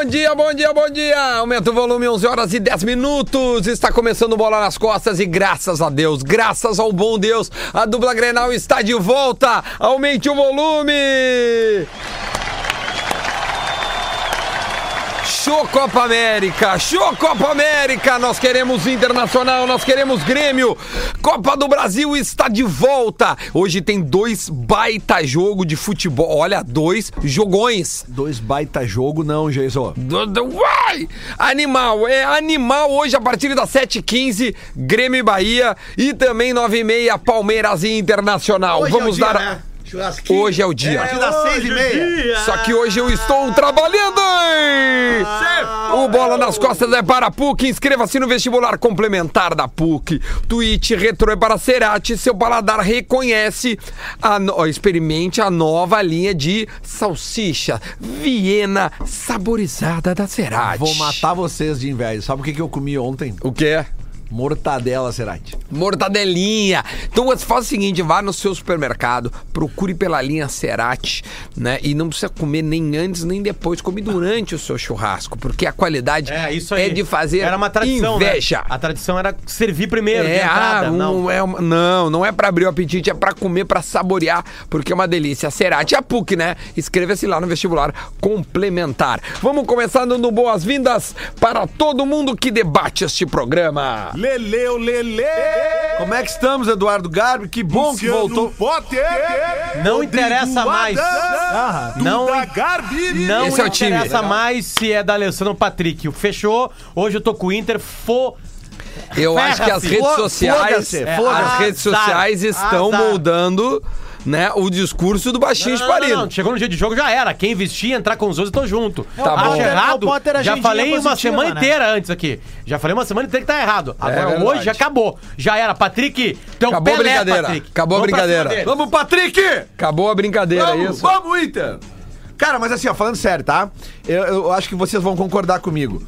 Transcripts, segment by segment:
Bom dia, bom dia, bom dia! Aumenta o volume, 11 horas e 10 minutos. Está começando bola nas costas e graças a Deus, graças ao bom Deus, a dupla Grenal está de volta. Aumente o volume! Show Copa América, show Copa América, nós queremos Internacional, nós queremos Grêmio. Copa do Brasil está de volta. Hoje tem dois baita jogo de futebol. Olha, dois jogões. Dois baita jogo, não, Jason. Uai! Animal, é animal hoje a partir das 7h15, Grêmio e Bahia e também 9h30, Palmeiras e Internacional. Vamos dar. A- Hoje é o dia. Aqui das seis e meia. Só que hoje eu estou trabalhando! hein? O Bola nas Costas é para a PUC. Inscreva-se no vestibular complementar da PUC. Twitch Retro é para Cerati. Seu paladar reconhece. A no- ó, Experimente a nova linha de salsicha Viena saborizada da Cerati. Vou matar vocês de inveja. Sabe o que, que eu comi ontem? O quê? Mortadela, Cerati. Mortadelinha. Então você faz o seguinte, vá no seu supermercado, procure pela linha Cerati, né? E não precisa comer nem antes nem depois, come durante o seu churrasco, porque a qualidade É, isso aí. é de fazer Era uma tradição, inveja. né? A tradição era servir primeiro, É, entrada. ah, não. um- é uma- não, não é pra abrir o apetite, é pra comer, pra saborear, porque é uma delícia. A Cerati e a PUC, né? Inscreva-se lá no vestibular complementar. Vamos começar dando boas-vindas para todo mundo que debate este programa. Leleu, Lele! Como é que estamos, Eduardo Garbi? Que bom que voltou. Potter! Não Rodrigo interessa mais. Não- Duda Garbi! Não Esse é o time. interessa mais se é da Alessandro Patrick. Fechou. Hoje eu tô com o Inter. Fo... Eu acho que as redes sociais, as redes sociais estão azar. moldando, né, o discurso do baixinho Não, não, Esparino. não, Chegou no dia de jogo, já era. Quem vestir, entrar com os outros, eu tô junto. Tá Acho bom. errado. É o Potter já falei uma positiva, semana né? inteira antes aqui. Já falei uma semana inteira que tá errado. Agora verdade. hoje já acabou. Já era. Patrick, é um Acabou a Pelé, brincadeira. Patrick. Acabou a Vamos pra brincadeira. Vamos, Patrick! Acabou a brincadeira, é Vamos, isso? vamos, Inter! Cara, mas assim, ó, falando sério, tá? Eu, eu acho que vocês vão concordar comigo.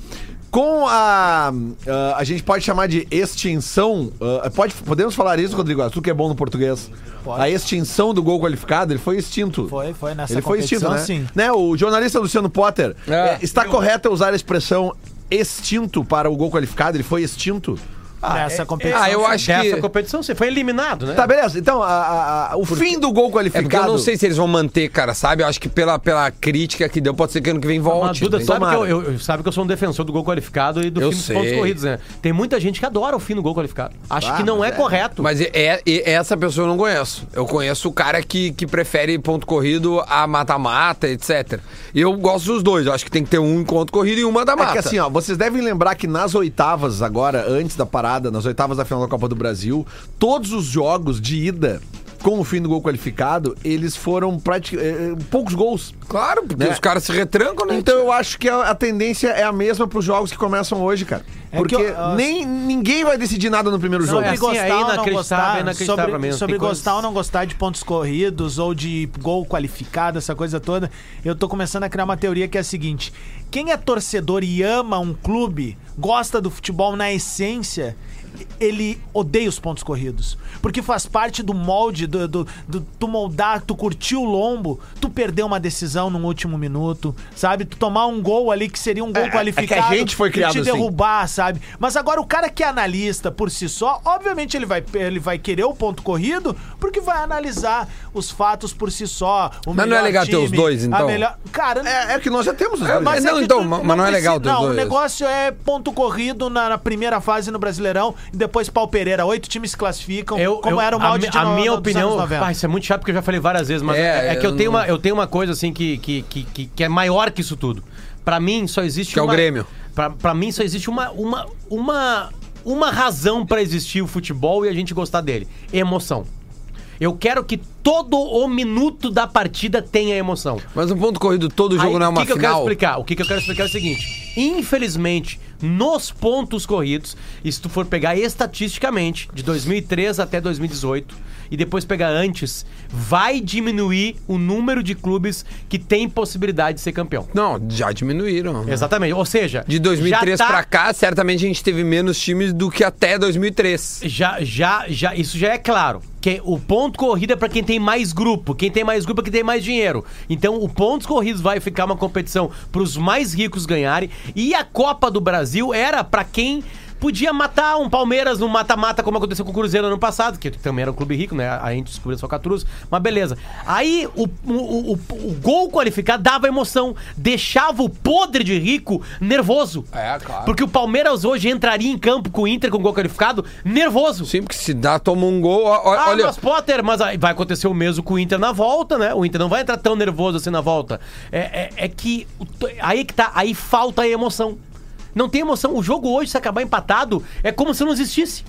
Com a. ah, a gente pode chamar de extinção. ah, pode, podemos falar isso, Rodrigo? Tu que é bom no português. Pode. A extinção do gol qualificado, ele foi extinto. Foi, foi nessa Ele foi extinto, né? sim. né? O jornalista Luciano Potter. É. é, está correto usar a expressão extinto para o gol qualificado? Ele foi extinto? Nessa competição. Ah, eu acho que... Dessa competição, você foi eliminado, né? Tá, beleza. Então, a- a- o fim do gol É qualificado. porque eu não sei se eles vão manter, cara, sabe? Eu acho que pela, pela crítica que deu, pode ser que ano que vem Mas, volte. Duda, entende? sabe que, eu, eu- sabe que eu sou um defensor do gol qualificado e do Eu fim dos sei. pontos corridos, né? Tem muita gente que adora o fim do gol qualificado. Acha Ah, que não é, é. correto. Mas é, é- é- essa pessoa eu não conheço. Eu conheço o cara que, que prefere ponto corrido a mata-mata, etc. Eu gosto dos dois. Eu acho que tem que ter um em ponto corrido e um mata-mata. É que assim, ó, vocês devem lembrar que nas oitavas, agora, antes da parada, nas oitavas da final da Copa do Brasil, todos os jogos de ida com o fim do gol qualificado, eles foram prati- eh, eh, poucos gols. Claro, porque Né? os caras se retrancam, né? Então eu acho que a, a tendência é a mesma pros jogos que começam hoje, cara. É Porque eu- eu- nem ninguém vai decidir nada no primeiro jogo. é Sobre assim, gostar é ou não gostar, é inacreditável sobre, mesmo. sobre gostar ou não gostar de pontos corridos ou de gol qualificado, essa coisa toda, eu tô começando a criar uma teoria que é a seguinte: quem é torcedor e ama um clube, gosta do futebol na essência, ele odeia os pontos corridos. Porque faz parte do molde, do, do, do- tu moldar, tu curtir o lombo, tu perder uma decisão no último minuto, sabe? Tu tomar um gol ali que seria um gol É, é que a qualificado. gente foi e criado te assim. derrubar, sabe? Mas agora o cara que é analista por si só, obviamente ele vai, ele vai querer o ponto corrido, porque vai analisar os fatos por si só. o Mas não é melhor legal ter os time, dois, então? Cara, É, é que nós já temos os É, dois. mas- não, que então, tu mas não é legal ter os Não, dois. o negócio é ponto corrido na, na primeira fase no Brasileirão e depois pau Pereira. Oito times se classificam, Eu, como eu- era o molde de a no- minha opinião, anos 90. pá, isso é muito chato porque eu já falei várias vezes, mas É, é, é que eu eu tenho, não- uma, eu tenho uma coisa assim que, que, que, que, que é maior que isso tudo. Pra mim só existe Que é o uma, Grêmio. Pra, pra mim só existe uma uma uma uma razão pra existir o futebol e a gente gostar dele, emoção. Eu quero que todo o minuto da partida tenha emoção. Mas um ponto corrido todo jogo Aí, não é uma o que, que eu quero final. explicar? O que, que eu quero explicar é o seguinte: infelizmente, nos pontos corridos, e se tu for pegar estatisticamente, de 2003 até 2018, e depois pegar antes, vai diminuir o número de clubes que tem possibilidade de ser campeão. Não, já diminuíram. Exatamente. Ou seja, De 2003 já tá- pra cá, certamente a gente teve menos times do que até 2003. Já, já, já, isso já é claro. Que o ponto corrida é pra quem tem mais grupo. Quem tem mais grupo é quem tem mais dinheiro. Então, o pontos corridos vai ficar uma competição pros mais ricos ganharem. E a Copa do Brasil era pra quem podia matar um Palmeiras no mata-mata, como aconteceu com o Cruzeiro ano passado, que também era um clube rico, né? A gente descobriu só Catruz. Mas beleza. Aí, o, o, o, o gol qualificado dava emoção. Deixava o podre de rico nervoso. É, claro. Porque o Palmeiras hoje entraria em campo com o Inter com gol qualificado nervoso. Sim, porque se dá, toma um gol. ó, ó, Ah, olha, mas Potter, mas aí vai acontecer o mesmo com o Inter na volta, né? O Inter não vai entrar tão nervoso assim na volta. É, é, é que. Aí que tá, aí falta a emoção. Não tem emoção. O jogo hoje, se acabar empatado, é como se não existisse.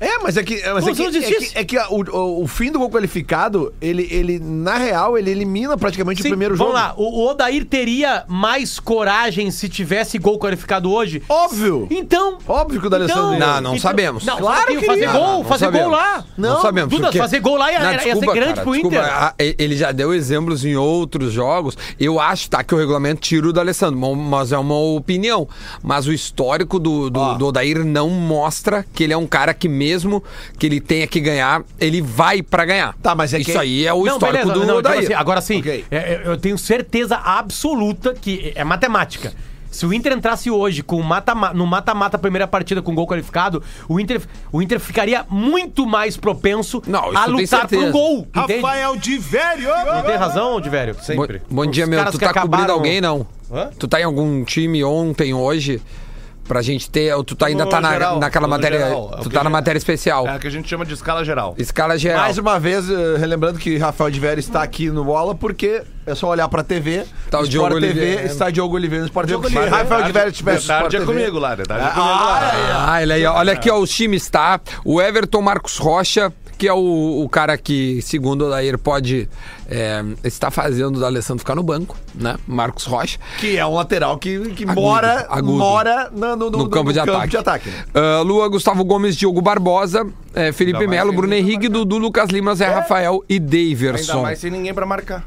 É, mas é que, é, mas é que, não é que, é que a- o, o- o fim do gol qualificado, ele, ele, na real, ele elimina praticamente o primeiro vamos jogo. lá. O, o Odair teria mais coragem se tivesse gol qualificado hoje? Óbvio! Então. Óbvio que o D'Alessandro então. Não, não sabemos. Não, Claro que fazer iria. gol, Não fazer sabemos. gol lá. Não, Não, sabemos. Duda, porque- fazer gol lá ia, Não, era- ia ser desculpa, grande cara, pro desculpa, Inter. a- ele já deu exemplos em outros jogos. Eu acho, tá, que o regulamento tira o do Alessandro, mo- mas é uma opinião. Mas o histórico do, do, Ó. do Odair não mostra que ele é um cara que, mesmo que ele tenha que ganhar, ele vai pra ganhar. Tá, mas é Isso que- aí é o Não, histórico beleza, do não, Odair. assim, agora sim, Ok. é, é, eu tenho certeza absoluta que é matemática. Se o Inter entrasse hoje com mata no mata-mata primeira partida com gol qualificado, o Inter, o Inter ficaria muito mais propenso Não, a lutar por um gol. Entende? Rafael de Velho! Não tem razão, Diverio? Bom, Sempre. bom dia, Os meu. Tu tá cobrindo acabaram- alguém, não? Hã? Tu tá em algum time ontem, hoje? Pra gente ter. Tu tá, ainda No tá na, geral, naquela matéria. geral, é o tu que tá na matéria especial. É a que a gente chama de escala geral. Escala geral. Mais uma vez, eh, relembrando que Rafael de Vera está aqui no Bola, porque é só olhar pra TV. Tá o Sport Diogo TV, Oliveira. está Diogo Oliveira no Sport TV. Se. Rafael de Vera tivesse De tarde é TV, comigo lá, de tarde é comigo Ah, lá. Ah, ele aí, olha aqui, ó, os times, tá? O Everton Marcos Rocha, que é o, o cara que, segundo o Dair, pode é, está fazendo o Alessandro ficar no banco, né? Marcos Rocha. Que é um lateral que, que Agudo, mora, agudo. mora no, no- no- No, campo, de, ataque. né? Ah, Lua, Gustavo Gomes, Diogo Barbosa, é, Felipe Ainda Melo, Bruno Henrique, Dudu, Lucas Lima, Zé Rafael e Ainda Daverson. mais sem ninguém pra marcar.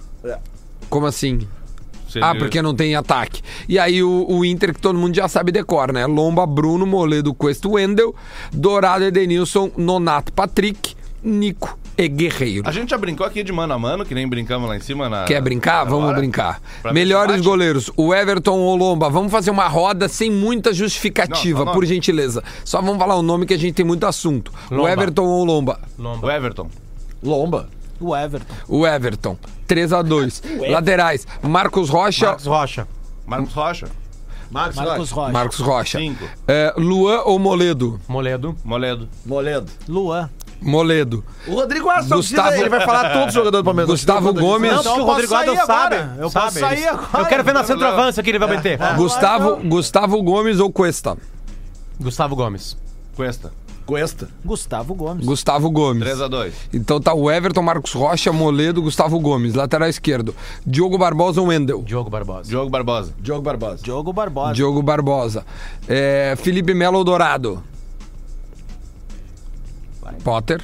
Como assim? Ah, porque não tem ataque. E aí o, o Inter, que todo mundo já sabe decor, né? Lomba, Bruno, Moledo, Cuesta, Wendel, Dourado, Edenilson, Nonato, Patrick, Nico e Guerreiro. A gente já brincou aqui de mano a mano, que nem brincamos lá em cima na. Quer brincar? na Vamos hora. brincar. Pra Melhores goleiros, o Everton ou o Lomba. Vamos fazer uma roda sem muita justificativa, Não, por gentileza. Só vamos falar o nome que a gente tem muito assunto. O Lomba. Everton ou o Lomba? O Everton. Lomba. O Everton. O Everton. 3 a 2 Laterais, Marcos Rocha. Marcos Rocha. Marcos Rocha. Marcos, Marcos Rocha. Marcos Rocha. Cinco. É, Luan ou Moledo? Moledo. Moledo. Moledo. Luan. Moledo. O Rodrigo Aston, Gustavo- ele vai falar todos os jogadores do Palmeiras. Gustavo Gomes. Não, Então porque eu o Rodrigo Adams sabe. agora. Eu sabe. posso sair agora. Eu quero ver na centroavância que ele vai meter. Gustavo, Gustavo Gomes ou Cuesta? Gustavo Gomes. Cuesta. Cuesta. Gustavo Gomes. Gustavo Gomes. 3x2. Então tá o Everton, Marcos Rocha, Moledo, Gustavo Gomes. Lateral esquerdo. Diogo Barbosa ou Wendel? Diogo Barbosa. Diogo Barbosa. Diogo Barbosa. Diogo Barbosa. Diogo Barbosa. É, Felipe Melo ou Dourado? Potter.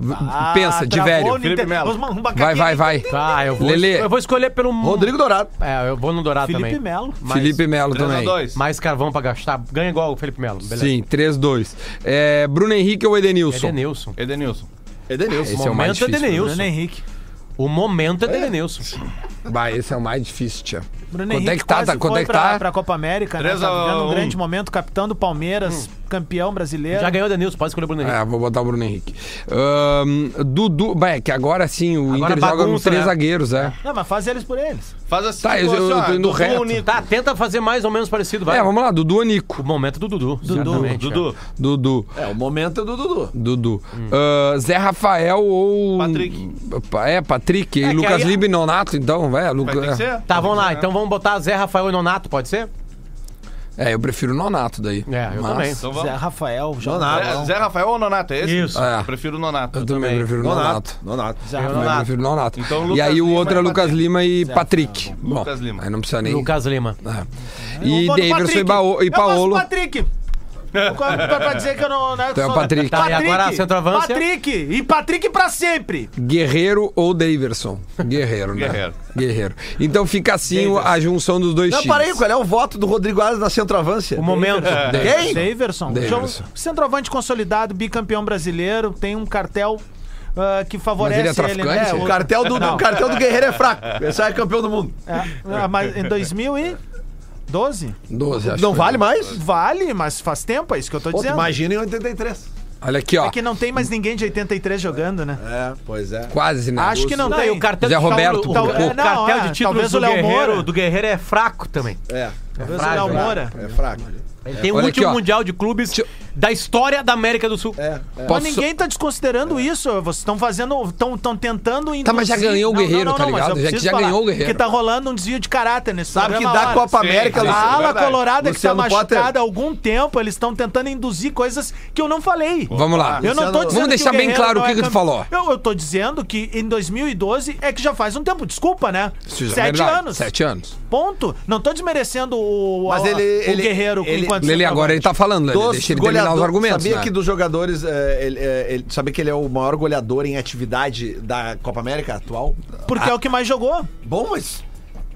V- Ah, Pensa, de velho. Felipe Melo. Vai, vai, vai. Tá, eu vou, Lelê. eu vou escolher pelo... Rodrigo Dourado. É, eu vou no Dourado Felipe também. Melo. Mais- Felipe Melo também. 3x2. Mais carvão pra gastar. Ganha igual o Felipe Melo. Beleza. Sim, 3-2. É, Bruno Henrique ou Edenilson? Edenilson. Edenilson. Edenilson. Esse é o mais Momento difícil. Edenilson. Bruno Henrique. O momento é Edenilson. Vai, esse é o mais difícil, tia. Bruno Quanto é Henrique que tá? quase Tá- quanto foi é que pra, tá? pra Copa América, né? 3 Tá vivendo um 1. grande momento, capitão do Palmeiras, campeão brasileiro. Já ganhou o Edenilson, pode escolher o Bruno Henrique. É, vou botar o Bruno Henrique. Dudu. Bem, que agora sim, o Agora Inter joga com bagunça, três né? zagueiros, é. Não, mas faz eles por eles. Faz assim. Tá, eu- eu assim, tô indo Dudu reto. Nico? Tá, tenta fazer mais ou menos parecido, vai. É, vamos lá, Dudu ou Nico? O momento do Dudu. Dudu. Dudu. Dudu. É, o momento é do Dudu. Dudu. Ah, Zé Rafael ou. Patrick. É, Patrick. É e Lucas aí- Libe e Nonato, então, vai. Luca... é. Tá, vamos lá. Então vamos botar Zé Rafael e Nonato, pode ser? É, eu prefiro o Nonato daí. É, eu Mas- também. Então Zé vamos. Rafael, João Nonato. Zé, Zé Rafael ou Nonato? É esse? Isso. É. Eu prefiro o Nonato. Eu também também. prefiro o Nonato. Nonato. Nonato. Zé Eu Eu Rafael. Nonato. prefiro o Nonato. Então, e Lucas aí o Lima outro é e Lucas Patrick. Lima e Zé Patrick. Bom, Lucas Lima. Aí não precisa nem. Lucas Lima. É. Eu E vou no Daverson e, Patrick. Baô- e Eu gosto do Paolo. Patrick. Pra, pra dizer que eu não. Né, Tu é o Patrick. Tá, e agora a centroavância? Patrick! E Patrick pra sempre! Guerreiro ou Daverson? Guerreiro, né? Guerreiro. Guerreiro. Então fica assim a junção dos dois Não, times. parei, qual é o voto do Rodrigo Alves na centroavância? O momento. Quem? Daverson. Daverson. Centroavante consolidado, bicampeão brasileiro, tem um cartel ah, que favorece Mas ele é traficante? É, o cartel do, Não. o cartel do Guerreiro é fraco. Esse é campeão do mundo. É, ah, mas em 2012? 12, acho Não que vale mais? Vale, mas faz tempo, é isso que eu tô Pô, dizendo. imagina em 83. foi. Olha aqui, ó. É que não tem mais ninguém de 83 jogando, né? É, pois é. Quase, né? Acho que não, Não, tem. o cartel, Zé de, Roberto, o, pô. o, É, não, cartel é, de títulos o do Léo Guerreiro, Moura. do Guerreiro é fraco também. É, Talvez o frágil, Léo né? Moura. é fraco. Ele tem o último aqui. Mundial de Clubes Deixa- da história da América do Sul. É, é. Posso- Mas ninguém tá desconsiderando isso. Vocês estão fazendo. Estão tentando induzir. Tá, mas já ganhou o Não, não, Guerreiro, não, tá não, mas ligado? eu Já já falar, ganhou o Guerreiro. Porque tá rolando um desvio de caráter nesse Sabe que da. Copa América... sim. A ala colorada que tá machucada há algum tempo, eles estão tentando induzir coisas que eu não falei. Vamos lá. Eu não tô dizendo Vamos deixar que o bem Guerreiro claro o não que é que tu falou. Eu, eu tô dizendo que em 2012 é que já faz um tempo. Desculpa, né? É Sete verdade. anos. Sete anos. Ponto. Não tô desmerecendo o, Mas o- ele- o ele- Guerreiro ele- enquanto Lele, agora ele tá falando, Lele. Dos Deixa ele os argumentos, Sabia né? que dos jogadores, é, ele, é, ele- sabia que ele é o maior goleador em atividade da Copa América atual? Porque é o que mais jogou. Bom, mas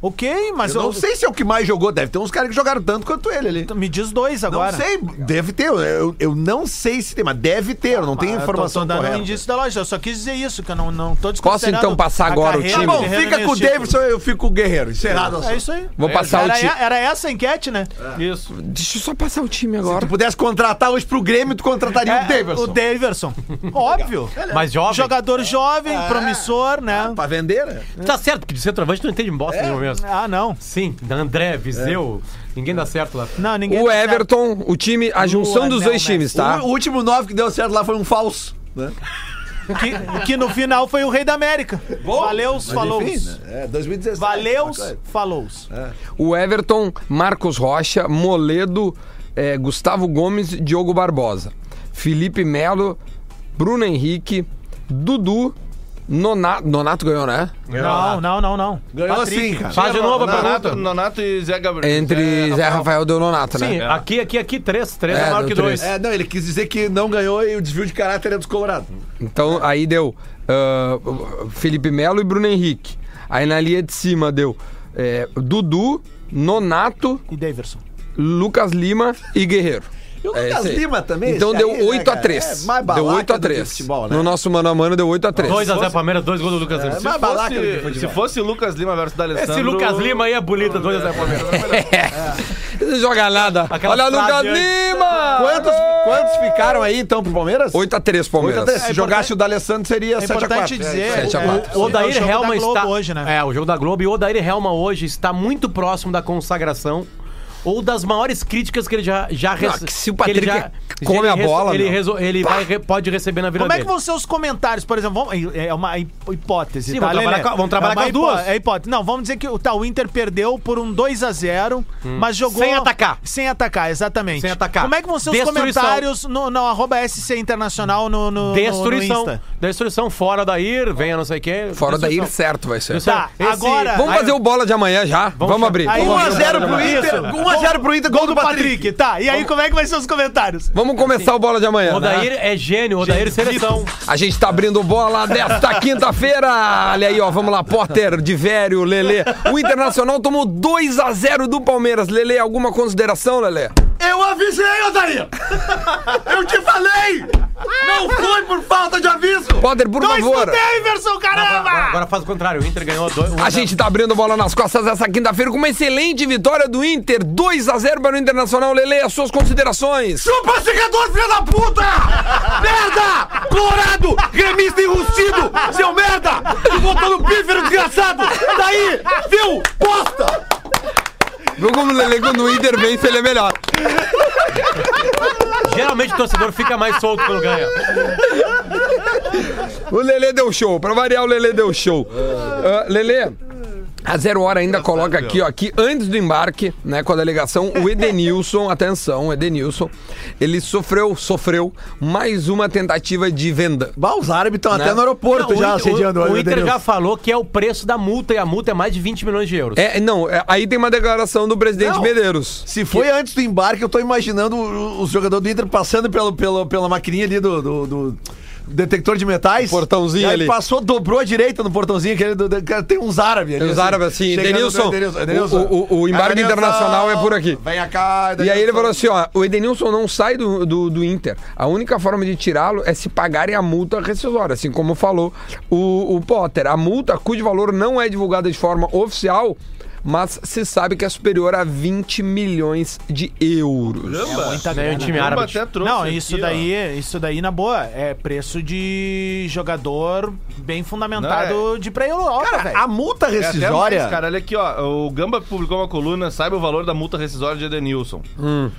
Ok, mas eu eu, não sei se é o que mais jogou. Deve ter uns caras que jogaram tanto quanto ele ali. Me diz dois agora. Não sei, deve ter. Eu, eu não sei se tem, mas deve ter. Eu não tenho Ah, eu tô- informação tô, dando um indício da loja. Eu só quis dizer isso, que eu não, não tô Posso então passar agora o time? Tá bom, fica com o. Davidson, eu fico com o Guerreiro. Encerrado. É isso aí. Vou passar Era, o time. era essa a enquete, né? Isso. Deixa eu só passar o time Se agora. tu pudesse contratar hoje pro Grêmio, tu contrataria o Davidson. O Daverson. Óbvio. Mas jovem. Jogador jovem, promissor, né? Pra vender, né? Tá certo, porque de centroavante tu não entende bosta nenhuma mesmo. Ah, não. Sim, André, Viseu, ninguém dá certo lá. Não, ninguém. O certo. Everton, o time, a junção dos dois Messi. times, tá? O, o último nove que deu certo lá foi um falso. Né? Que, que no final foi o Rei da América. Valeus, falou. enfim, né? É, 2017. Valeus, coisa. falou. O Everton, Marcos Rocha, Moledo, eh, Gustavo Gomes, Diogo Barbosa. Felipe Melo, Bruno Henrique, Dudu, Nonato. Nonato ganhou, né? Não, não, não, não. Ganhou Patrick. sim, cara. Faz de novo a Nonato, pergunta. Nonato e Zé Gabriel. Entre Zé Rafael deu Nonato, Sim, né? aqui, aqui, aqui, três. Três é, É, maior deu que dois. É, não, ele quis dizer que não ganhou e o desvio de caráter é dos colorados. Então aí deu ah, Felipe Melo e Bruno Henrique. Aí na linha de cima deu eh, Dudu, Nonato, E Daverson. Lucas Lima e Guerreiro. E o É Lucas aí. Lima também. Então deu aí, né, 8 a cara? 3 É mais Deu balaca 8 a do que 3 futebol, né? No nosso mano a mano deu 8 a 3 2x0 Palmeiras, dois gols do Lucas Lima. É, Se mais fosse- do que Se, futebol. se fosse Lucas Lima versus D'Alessandro... Esse Lucas Lima aí é bonito, 2x0 Palmeiras. Não joga nada. Aquela Olha o Lucas antes. Lima! Quantos, quantos ficaram aí então pro Palmeiras? 8 a 3 Palmeiras. 8 a 3. Se É jogasse o D'Alessandro seria É 7 a 4. importante dizer. Sete a o- quatro. o- O Odair é Helma da Globo está. hoje, né? É, o jogo da Globo. E o Odair Helma hoje está muito próximo da consagração. Ou das maiores críticas que ele já, já Não, rece- que se o Patrick já- come ele a bola, Ele, meu. reso- ele vai, re- pode receber na vida Como é que dele. vão ser os comentários, por exemplo? Vamos, é uma hipó- hipótese, Sim, tá, vamos trabalhar com- vamos trabalhar é uma com as duas. É hipótese. Não, vamos dizer que o, tá, o Inter perdeu por um 2 a 0 mas jogou... Sem atacar. Sem atacar, exatamente. Sem atacar. Como é que vão ser os Destruição. comentários no, no arroba SC Internacional no, no, Destruição. no Insta? Destruição. Fora da ir, venha não sei o quê. Fora daí, Destruição. certo vai ser. Tá, Esse- agora- Vamos fazer o bola de amanhã já. Vamos, Vamos, 1 a abrir. 0 pro. Inter. 1 a 0 pro Inter, gol do Patrick. Tá, e aí como é que vai ser os comentários? Vamos começar o bola de amanhã. O né? Odair é gênio, o Odair seleção. A gente tá abrindo bola desta quinta-feira. Olha aí, ó. Vamos lá, Potter, de Vério, Lelê. O Internacional tomou 2 a 0 do Palmeiras. Lelê, alguma consideração, Lelê? Eu avisei, Odair! Eu te falei! Não foi por falta de aviso! Potter, por Dois favor. Daverson, caramba! Agora, agora faz o contrário, o Inter ganhou dois. um A gente tá abrindo bola nas costas essa quinta-feira com uma excelente vitória do Inter. 2 a 0 para o Internacional. Lelê, as suas considerações. Chupa secador, filho da puta! merda! Colorado! Gremista enrustido! Seu merda! Tu botou no pífero, desgraçado! Daí! Viu? Posta! Viu como o Lelê, quando o Inter vence, ele é melhor. Geralmente o torcedor fica mais solto quando ganha. O Lelê deu show. Pra variar, o Lelê deu show. Ah, Lelê, A Zero Hora ainda coloca aqui, ó, que antes do embarque, né, com a delegação, o Edenilson, atenção, o Edenilson, ele sofreu, sofreu mais uma tentativa de venda. Bah, os árabes estão Né? até no aeroporto Não, já o, assediando o, o o Inter Edenilson. já falou que é o preço da multa e a multa é mais de 20 milhões de euros. É, não, é, aí tem uma declaração do presidente Não. Medeiros. Se foi antes do embarque, eu tô imaginando o- os jogadores do Inter passando pelo, pelo, pela maquininha ali do, do- do detector de metais. Portãozinho E aí ali. passou, dobrou a direita no portãozinho, do- cara, tem uns árabes ali. Tem uns árabes assim, no Edenilson, Edenilson. o- o- o embarque internacional é por aqui. Venha cá, E aí ele falou assim, ó, o Edenilson não sai do, do, do Inter. A única forma de tirá-lo é se pagarem a multa rescisória, assim como falou o, o Potter. A multa, cujo valor não é divulgada de forma oficial, mas se sabe que é superior a 20 milhões de euros. Caramba. muita grana. time árabe. até trouxe Não, aqui, isso ó. daí, isso daí, na boa, é preço de jogador bem fundamentado Não, de pra Europa, Cara, velho. a multa É rescisória... mais, cara, olha aqui, ó. O Gamba publicou uma coluna, saiba o valor da multa rescisória de Edenilson. Hum.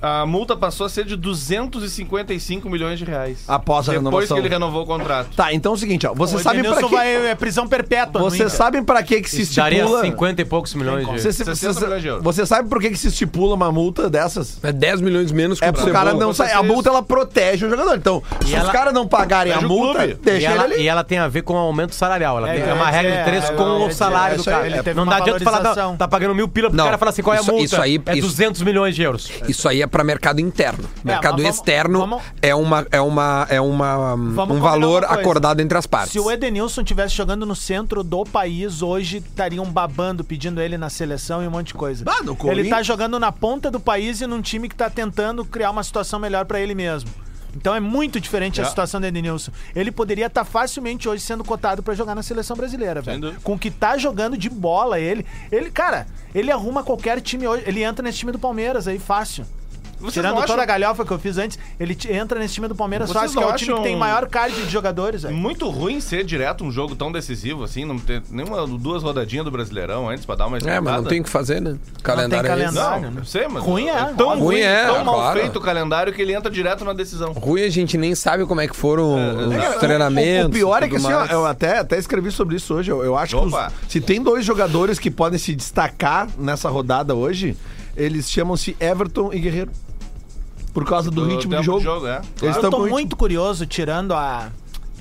A multa passou a ser de 255 milhões de reais. Após a Depois renovação. que ele renovou o contrato. Tá, então é o seguinte, ó. Vocês o sabem pra que... vai é prisão perpétua. Vocês Inter. sabem pra que que se Isso daria estipula... 50 e poucos milhões de Você, você, 60 você, milhões de euros. você sabe por que, que se estipula uma multa dessas? É 10 milhões menos que É o pro cara não sair. A multa ela protege o jogador. Então, se os ela- caras não pagarem a multa, deixa E ele ela, ali. e ela tem a ver com o aumento salarial. Ela É, tem é uma é, regra de é, três é, com é, o salário é, do cara. não uma dá adianta falar, tá pagando mil pila pro cara falar assim, qual é a multa? isso aí- é isso- 200 milhões de euros. Isso aí é para mercado interno. Mercado mas vamos- externo vamos- é uma é uma é uma um combinar valor uma acordado entre as partes. Se o Edenilson tivesse jogando no centro do país, hoje estariam babando, pedindo ele na seleção e um monte de coisa. Ah, ele Corinthians- tá jogando na ponta do país e num time que tá tentando criar uma situação melhor pra ele mesmo. Então é muito diferente a É. situação do Edenilson. Ele poderia estar facilmente hoje sendo cotado pra jogar na seleção brasileira, velho. Com o que tá jogando de bola ele, ele, cara, ele arruma qualquer time hoje, ele entra nesse time do Palmeiras aí fácil. Vocês Tirando não toda acham a galhofa que eu fiz antes, ele entra nesse time do Palmeiras Vocês fácil, que é não o time que tem maior card de jogadores, velho. Muito ruim ser direto um jogo tão decisivo assim, não ter nenhuma duas rodadinhas do Brasileirão antes pra dar uma É, mas não tem o que fazer, né? Calendário é esse. calendário. Não, né? eu sei, mas Ruim é, tão óbvio. ruim, Ruim é, tão mal claro. feito o calendário que ele entra direto na decisão. Ruim a gente nem sabe como é que foram os é, treinamentos. O, o pior é que assim, mais. eu até, até escrevi sobre isso hoje. Eu, eu acho Opa. que os- se tem dois jogadores que podem se destacar nessa rodada hoje, eles chamam-se Everton e Guerreiro. Por causa do, Do ritmo de jogo. de jogo, é. Eles Eu estão tô muito curioso, tirando a,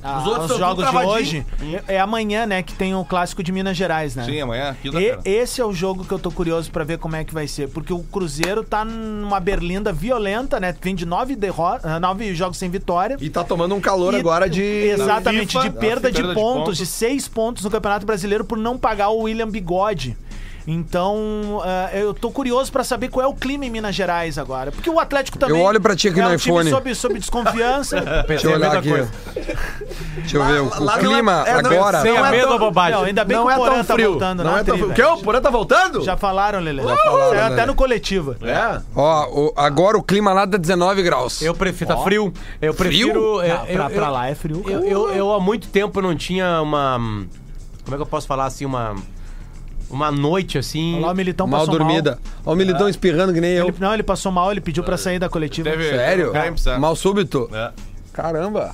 a- Os outros os jogos de hoje. É, amanhã, né, que tem o clássico de Minas Gerais, né? Sim, amanhã, E, esse é o jogo que eu tô curioso pra ver como é que vai ser. Porque o Cruzeiro tá numa berlinda violenta, né? Vem de nove, derro- ah, nove jogos sem vitória. E tá tomando um calor E- agora de. Exatamente, FIFA, de perda, de, perda de pontos, pontos. de seis pontos no Campeonato Brasileiro por não pagar o William Bigode. Então, ah, eu tô curioso pra saber qual é o clima em Minas Gerais agora. Porque o Atlético também. Eu olho pra ti aqui é no um time iPhone. Sob, sob desconfiança. Deixa eu olhar aqui. Deixa eu ver. O, lá o é- clima é, não, agora. Sem a é mesma tão- bobagem. Não, ainda bem não que é o Porã tão tá frio. voltando, não na é tão frio. O quê? velho. O Porã tá voltando? Já falaram, Lelê. falaram, Saiu até no coletivo. É. Ó, o- agora o clima lá tá 19 graus. Eu prefiro, tá frio. Eu prefiro. eu- Ah, eu- pra, pra eu- lá é frio. Eu, eu, eu há muito tempo não tinha uma. Como é que eu posso falar assim? Uma. Uma noite assim. Lá o Militão Mal passou dormida. Ó, o Militão espirrando que nem eu. Ele- não, ele passou mal, ele pediu pra sair da coletiva. Teve- Sério? É. Mal súbito? É. Caramba.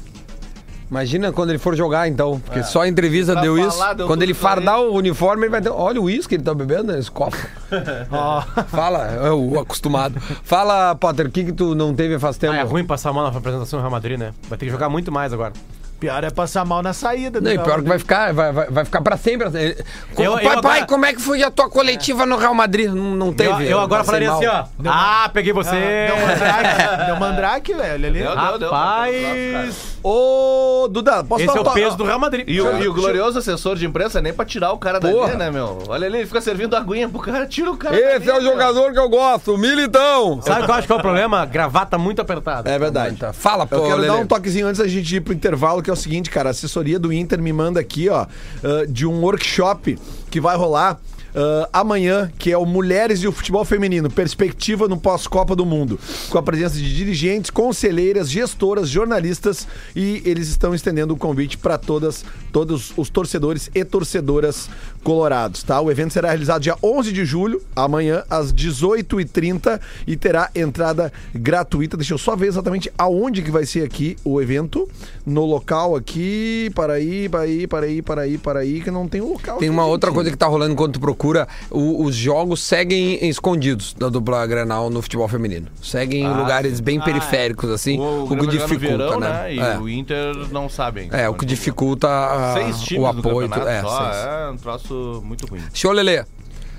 Imagina quando ele for jogar, então. Porque só a entrevista Pra deu falar, isso. deu quando ele isso aí. fardar o uniforme, ele vai ter. Olha o uísque que ele tá bebendo nesse copo. Ó. Fala, é o acostumado. Fala, Potter, o que, que tu não teve faz tempo? Ah, é ruim passar mal na apresentação do Real Madrid, né? Vai ter que jogar muito mais agora. Pior é passar mal na saída. Não, e Real pior que vai Madrid. ficar, vai, vai, vai ficar pra sempre. assim. Co- Eu- pai, eu pai, agora- como é que foi a tua coletiva no Real Madrid? Não, não teve. Eu, eu agora passei falaria mal. assim, ó. Ah, peguei você. Deu mandrake, deu mandrake, velho. Ali. Deu, deu, deu. Rapaz. Ô, Duda, posso Esse é o peso do Real Madrid. E o, e o glorioso assessor de imprensa nem pra tirar o cara Porra. dali, né, meu? Olha ali, ele fica servindo aguinha pro cara, tira o cara Esse dali, é o meu. jogador que eu gosto, o Militão. Sabe o que eu acho que é o problema? Gravata muito apertada. É verdade. Tá, Fala, pô, Eu quero dar um toquezinho antes da gente ir pro intervalo, que é o seguinte, cara. A assessoria do Inter me manda aqui, ó, ah, de um workshop que vai rolar. ah, amanhã, que é o Mulheres e o Futebol Feminino, perspectiva no pós-Copa do Mundo, com a presença de dirigentes, conselheiras, gestoras, jornalistas e eles estão estendendo o convite para todas, todos os torcedores e torcedoras Colorados, tá? O evento será realizado dia 11 de julho, amanhã, às 18h30 e terá entrada gratuita. Deixa eu só ver exatamente aonde que vai ser aqui o evento. No local aqui, para aí, para aí, para aí, para aí, para aí, que não tem o local. Tem uma gente. outra coisa que tá rolando enquanto tu procura. o- os jogos seguem escondidos da dupla Grenal no futebol feminino. Seguem em lugares bem periféricos, assim. O, O, que no dificulta, verão, né? E É. o Inter não sabem. É, o que dificulta a- Seis times o apoio. É, só, seis. é um troço muito ruim. Show, Lelê.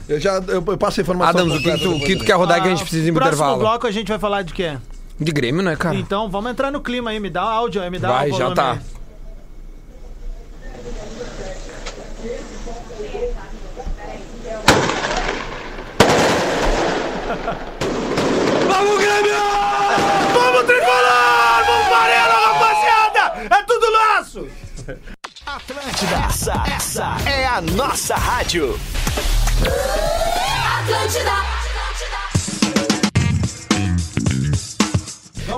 Eu já eu, eu passo a informação. Adams, o que, que tu, o que tu quer rodar que a gente precisa ir pro Próximo intervalo? bloco a gente vai falar de quê? De Grêmio, né, cara? Então vamos entrar no clima aí, me dá o áudio aí, me dá Vai, já tá. aí. Vamos, Grêmio! Vamos tricolor! Vamos Varela, rapaziada! É tudo nosso! Atlântida, essa, essa é a nossa rádio.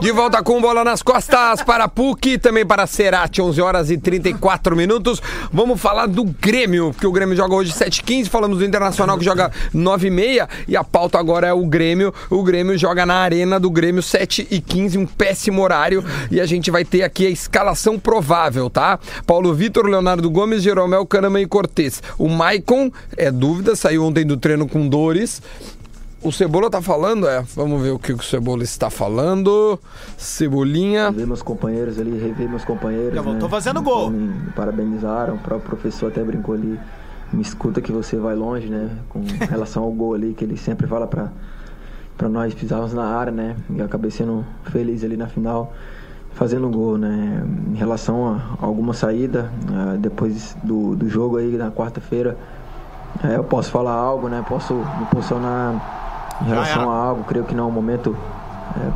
De volta com bola nas costas para PUC, também para a Cerati, 11 horas e 34 minutos. Vamos falar do Grêmio, porque o Grêmio joga hoje 7h15, falamos do Internacional que joga 9h30 e a pauta agora é o Grêmio. O Grêmio joga na arena do Grêmio 7h15, um péssimo horário e a gente vai ter aqui a escalação provável, tá? Paulo Vitor, Leonardo Gomes, Jeromel, Kahneman e Cortez. O Maicon, é dúvida, saiu ontem do treino com dores. O Cebola tá falando, é? Vamos ver o que o Cebola está falando. Cebolinha. ver meus companheiros ali, rever meus companheiros. Já voltou né? fazendo gol. Então, Me, me parabenizaram, o próprio professor até brincou ali. Me escuta que você vai longe, né? Com relação ao gol ali, que ele sempre fala pra, pra nós pisarmos na área, né? E eu acabei sendo feliz ali na final, fazendo gol, né? Em relação a alguma saída, ah, depois do, do jogo aí na quarta-feira, eh, eu posso falar algo, né? Posso me posicionar em relação a algo, creio que não é um momento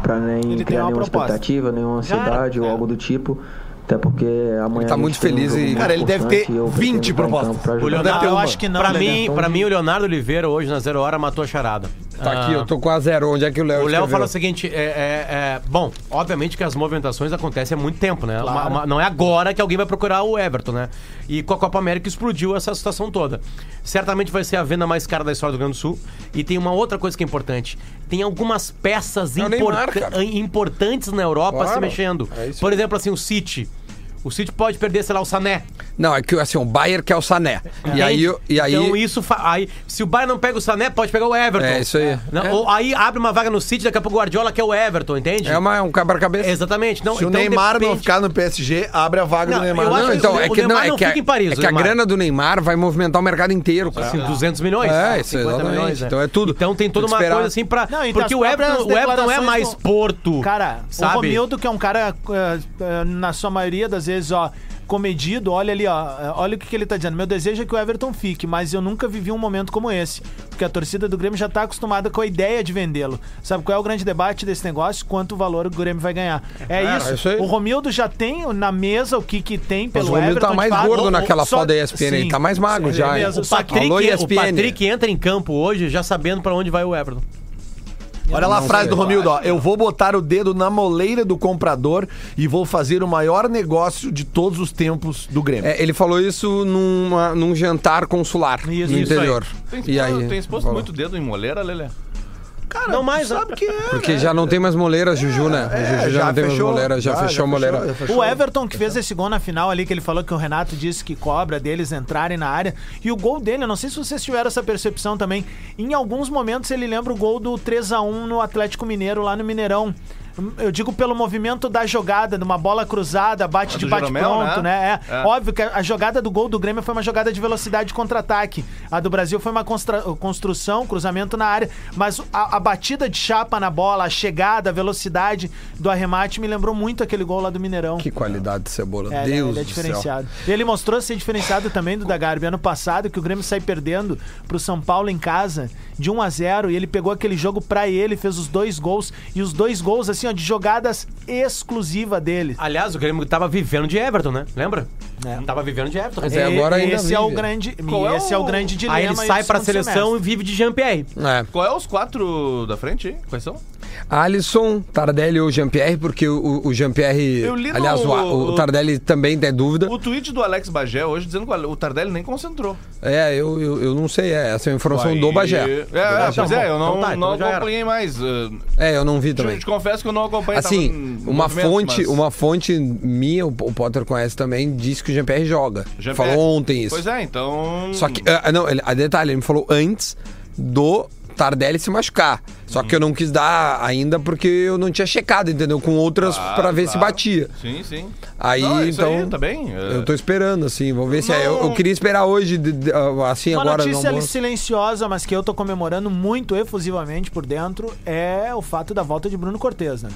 para nem Ele criar uma nenhuma proposta. expectativa, nenhuma ansiedade ou É. algo do tipo. Até porque amanhã. Ele tá muito um feliz jogo e- Cara, ele deve ter e eu 20 pretendo estar em propostas. O. Leonardo, eu acho que não, pra, Lelê. mim, pra mim, o Leonardo Oliveira hoje na Zero Hora matou a charada. Tá aqui, eu tô com a zero. Onde é que o Léo O Léo fala o seguinte: é, é- é- bom, obviamente que as movimentações acontecem há muito tempo, né? Uma- uma- não é agora que alguém vai procurar o Everton, né? E com a Copa América explodiu essa situação toda. Certamente vai ser a venda mais cara da história do Rio Grande do Sul. E tem uma outra coisa que é importante: tem algumas peças o Neymar, importantes na Europa Claro, se mexendo. é Por exemplo, assim, o City. O City pode perder, sei lá, o Sané. Não, é que assim, o Bayer quer o Sané. E aí, e aí Então isso fa- aí, se o Bayern não pega o Sané, pode pegar o Everton. É, isso aí. Não, É. Ou aí abre uma vaga no City, daqui a pouco o Guardiola quer o Everton, entende? é uma, é um quebra-cabeça. Exatamente. Não, Se o então Neymar não depende- ficar no PSG, abre a vaga Não, do Neymar. eu acho Não, então, o é que, não, Neymar é não que, a, fica em Paris, é o que a Neymar. grana do Neymar vai movimentar o mercado inteiro, cara. Assim, 200 milhões. É, isso, 50 exatamente. milhões? Então é tudo. Então tem toda uma coisa assim pra. Não, então porque o Everton, próprias o Everton não é mais Porto. Cara, sabe? o Romildo, que é um cara, eh, eh, na sua maioria das vezes, ó, comedido, olha ali, ó, olha o que, que ele tá dizendo. Meu desejo é que o Everton fique, mas eu nunca vivi um momento como esse. Porque a torcida do Grêmio já tá acostumada com a ideia de vendê-lo. Sabe qual é o grande debate desse negócio? Quanto valor o Grêmio vai ganhar. É, isso. isso. O Romildo já tem na mesa o que, que tem Mas pelo o Romildo Everton. tá mais gordo O- naquela só- foto da ESPN, ele Sim. tá mais magro Sim, já. é. O Patrick, Alô, o ESPN. Patrick entra em campo hoje já sabendo pra onde vai o Everton. Olha lá a frase do Romildo, ó. Eu vou botar o dedo na moleira do comprador e vou fazer o maior negócio de todos os tempos do Grêmio. É, ele falou isso numa- num jantar consular Isso, no isso interior. Tem E aí, exposto, tem exposto falou. muito dedo em moleira, Lelé? Cara, Não mais, sabe né? que é, Porque né? já não tem mais moleira, Juju, né? É, o Juju já, não tem mais moleira, já, fechou a moleira. já fechou. O Everton que fez esse gol na final ali, que ele falou que o Renato disse que cobra deles entrarem na área. E o gol dele, eu não sei se vocês tiveram essa percepção também. Em alguns momentos ele lembra o gol do 3 a 1 no Atlético Mineiro, lá no Mineirão. Eu digo pelo movimento da jogada, de uma bola cruzada, bate A de bate Jeromel, pronto, né? né? É. É. Óbvio que a jogada do gol do Grêmio foi uma jogada de velocidade de contra-ataque. A do Brasil foi uma construção, cruzamento na área. Mas a, a batida de chapa na bola, a chegada, a velocidade do arremate me lembrou muito aquele gol lá do Mineirão. Que qualidade de cebola, É, Deus ele é do céu. diferenciado. Ele mostrou ser diferenciado também do da Garbi ano passado, que o Grêmio sai perdendo pro São Paulo em casa de 1 a 0 e ele pegou aquele jogo pra ele, fez os dois gols e os dois gols assim, ó, de jogadas exclusivas dele. Aliás, o Grêmio tava vivendo de Everton, né? Lembra? É. Tava vivendo de Everton. Mas é, agora ainda esse é o vive. grande, Qual é esse é o o- grande dilema. Aí ele sai pra seleção semestre. e vive de Jean-Pierre. É. Qual é os quatro da frente? Quais são? Alisson, Tardelli ou Jean-Pierre, porque o, o Jean-Pierre. Eu no- Aliás, o, o Tardelli também tem dúvida. O tweet do Alex Bagé hoje dizendo que o Tardelli nem concentrou. É, eu, eu, eu não sei, é, essa é a informação do Bagé. É, Do é, Bagé. pois é, eu não, Então tá, então não acompanhei mais. uh, É, eu não vi também. te confesso que eu não acompanhei. Assim, uma fonte, mas- uma fonte minha, o o Potter conhece também, disse que o Jean-Pierre joga. Jean-Pierre. Falou ontem isso. Pois é, então. Só que, ah, não, ele, a detalhe, ele me falou antes do Tardelli se machucar. Só que eu não quis dar ainda porque eu não tinha checado, entendeu? Com outras Claro, pra ver se claro. batia. Sim, sim. Aí, Não, isso então. aí, tá bem. é. Eu tô esperando, assim, vamos ver se é. Eu, eu queria esperar hoje, de- de- ah, assim, Uma agora. no notícia ali silenciosa, mas que eu tô comemorando muito efusivamente por dentro, é o fato da volta de Bruno Cortez, né?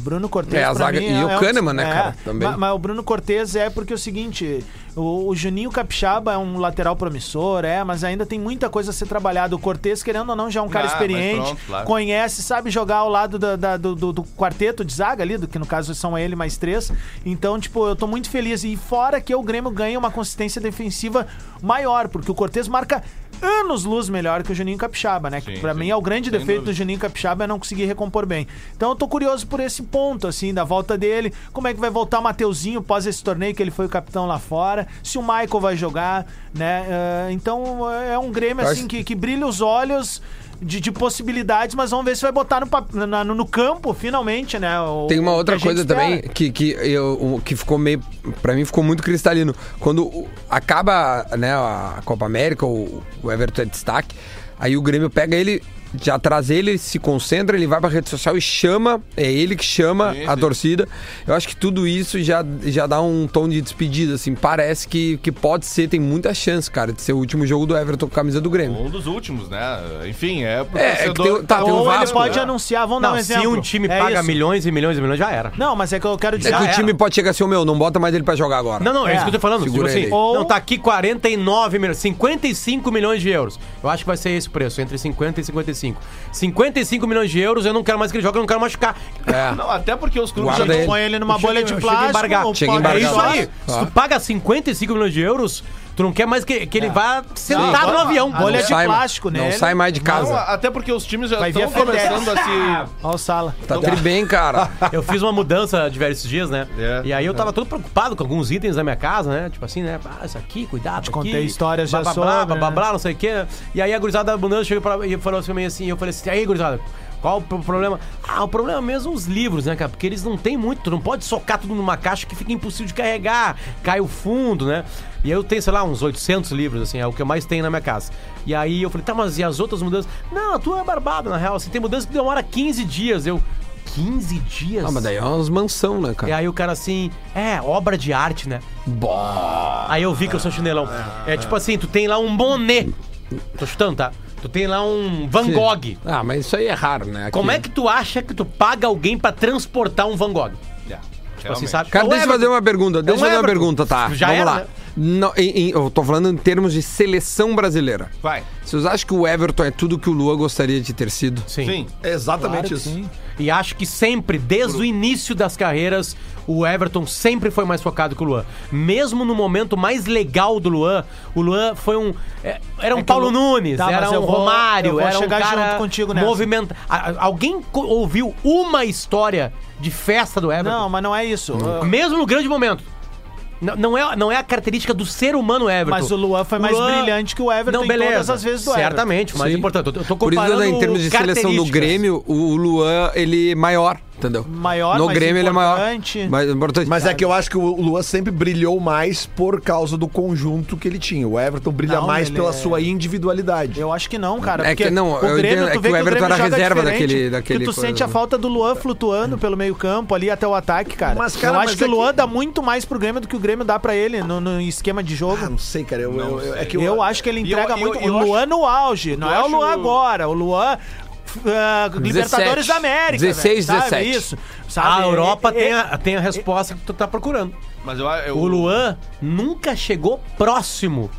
Bruno Cortez É, a zaga- mim, e o um- Kahneman, né, cara, também. Mas, mas o Bruno Cortez é porque é o seguinte, o, o Juninho Capixaba é um lateral promissor, é, mas ainda tem muita coisa a ser trabalhada. O Cortez, querendo ou não, já é um cara Ah, experiente, pronto, claro. conhece, sabe jogar ao lado da- da- do, do- do quarteto de zaga ali, do, que no caso são ele mais três. Então, tipo, eu tô muito feliz. E fora que o Grêmio ganha uma consistência defensiva maior, porque o Cortez marca anos luz melhor que o Juninho Capixaba, né? Que Sim, pra sim. mim é o grande Sem defeito dúvida. do Juninho Capixaba é não conseguir recompor bem. Então eu tô curioso por esse ponto, assim, da volta dele. Como é que vai voltar o Mateuzinho após esse torneio que ele foi o capitão lá fora? Se o Michael vai jogar, né? Eh, então é um Grêmio, assim, que, que brilha os olhos. De, de possibilidades, mas vamos ver se vai botar no, na- no, campo, finalmente, né? o- Tem uma outra coisa espera. também que, que, eu, que ficou meio. Pra mim ficou muito cristalino. Quando acaba né, a Copa América, o, o Everton é destaque, aí o Grêmio pega ele, já traz ele, se concentra, ele vai pra rede social e chama, é ele que chama Sim, a sim. torcida. Eu acho que tudo isso já, já dá um tom de despedida, assim. Parece que, que pode ser, tem muita chance, cara, de ser o último jogo do Everton com a camisa do Grêmio. Um dos últimos, né? Enfim, é pro É, é torcedor- tem- tá, tem o Ou ele Vasco, pode né? anunciar, vamos dar Não, um se exemplo. um time É paga isso. milhões e milhões e milhões, já era. Não, mas é que eu quero dizer. É que o era. time pode chegar assim, ô meu, não bota mais ele pra jogar agora. Não, não, é, É, isso que eu tô falando. Tipo segura assim, ele. Ou- não, tá aqui 49 milhões, 55 milhões de euros. Eu acho que vai ser esse o preço, entre 50 e 55. 55 milhões de euros, eu não quero mais que ele jogue, eu não quero machucar. É. Não, até porque os clubes já ele. estão Põe ele numa Chega- bolha de chega plástico. embargar. ou Chega pode- É embargar. isso aí. Ó. Se tu paga 55 milhões de euros, tu não quer mais que, que ele vá sentado no não, avião. bolha Não de sai- plástico Não nele. sai mais de casa. Não, até porque os times já Vai vir estão FedEx. começando a se. Ó o Sala. Tá tri bem, cara. Eu fiz uma mudança diversos dias, né? É. e aí eu tava todo preocupado com alguns itens da minha casa, né? Tipo assim, né? Ah, isso aqui, cuidado. Te contei histórias já blá, blá, blá, sobre, blá, né? blá, não sei o quê. E aí a gurizada da abundância chegou pra, e falou assim, meio assim, eu falei assim, aí, gurizada, qual o pro- problema? Ah, o problema mesmo são os livros, né, cara? Porque eles não tem muito, tu não pode socar tudo numa caixa que fica impossível de carregar, cai o fundo, né? E aí eu tenho, sei lá, uns 800 livros, assim, é o que eu mais tenho na minha casa. E aí eu falei, tá, mas e as outras mudanças? Não, a tua é barbada, na real, assim, tem mudança que demora 15 dias. Eu, 15 dias? Ah, mas daí é umas mansão, né, E cara? aí o cara assim, é, obra de arte, né? Aí eu vi que eu sou chinelão. É tipo assim, tu tem lá um Monet. Tô chutando, tá? Tu tem lá um Van Sim. Gogh. Ah, mas isso aí é raro, né? Aqui- Como é que tu acha que tu paga alguém pra transportar um Van Gogh? É, Tipo assim, sabe? Cara, É deixa eu fazer Everton. uma pergunta. Deixa eu fazer uma pergunta, tá? Já Vamos era, lá. né? Não, em- em- eu tô falando em termos de seleção brasileira. Vai. Vocês acham que o Everton é tudo que o Lua gostaria de ter sido? Sim. Sim. É exatamente Claro isso. sim. E acho que sempre, desde o início das carreiras, o Everton sempre foi mais focado que o Luan. Mesmo no momento mais legal do Luan, o Luan foi um. é, Era um É Paulo Nunes, Tá, era um eu vou- Romário, eu vou era um cara junto contigo nessa. a- Alguém ouviu uma história de festa do Everton? Não, mas não é isso. Mesmo no grande momento. Não, não, é, não é a característica do ser humano Everton. Mas o Luan foi mais Luan- brilhante que o Everton não, em beleza. todas as vezes do Everton. Certamente, Sim. importante. Eu tô- tô Por isso, comparando em termos de seleção do. Grêmio, o Luan, ele é maior, entendeu? Maior, No mais Grêmio ele é maior. Mais importante. Mas é que eu acho que o Luan sempre brilhou mais por causa do conjunto que ele tinha. O Everton brilha Não, mais ele pela é- sua individualidade. Eu acho que não, cara. É que porque não, o eu Grêmio, entendo, é que vê o Everton era joga reserva diferente, daquele- daquele Que tu coisa, sente a né? falta do Luan flutuando pelo meio campo ali até o ataque, cara. Mas, cara, eu acho mas que é o Luan que- dá muito mais pro Grêmio do que o Grêmio dá pra ele no, no esquema de jogo. Ah, não sei, cara. Eu, eu- eu- é que Eu acho que ele E eu- entrega eu- muito. eu o Luan no auge, não eu é o Luan agora. O Luan. Ah, Libertadores da América. 16, velho, sabe 17. Isso. Sabe? A Europa É- tem é- a, tem a resposta que tu tá procurando. Mas eu, eu, O Luan nunca chegou próximo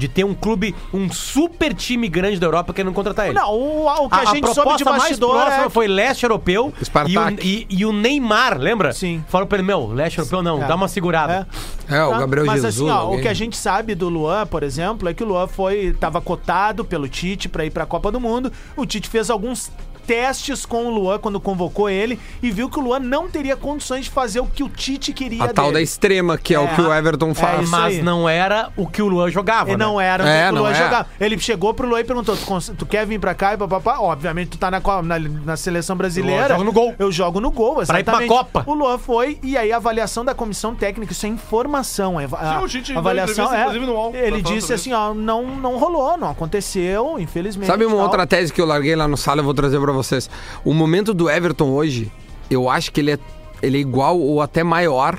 de ter um clube, um super time grande da Europa querendo contratar ele. Não, o, o que a, gente soube de proposta mais bastidor próxima é... foi leste europeu e o, e, e o Neymar, lembra? Sim. Falou pra ele, meu, leste europeu não, É. dá uma segurada. É. É, o Tá? Gabriel Mas Jesus. assim, ó, alguém. o que a gente sabe do Luan, por exemplo, é que o Luan foi tava cotado pelo Tite pra ir pra Copa do Mundo. O Tite fez alguns testes com o Luan quando convocou ele e viu que o Luan não teria condições de fazer o que o Tite queria A tal da extrema, que é, o É, que o Everton faz. isso Mas aí. não era o que o Luan jogava, Ele né? não era É, o não Luan é. jogar. Ele chegou pro Luan e perguntou: tu, tu quer vir pra cá e papapá? Obviamente, tu tá na, na, na seleção brasileira. Joga no gol. Eu jogo no gol, Pra ir pra exatamente. Copa. O Luan foi e aí a avaliação da comissão técnica, isso é informação. A, a- Sim, o Tite a avaliação é. inclusive, no UOL, Ele disse assim: ó, não, não rolou, não aconteceu, infelizmente. Sabe uma tal. outra tese que eu larguei lá no sala, eu vou trazer pra vocês. O momento do Everton hoje, eu acho que ele é, ele é igual ou até maior.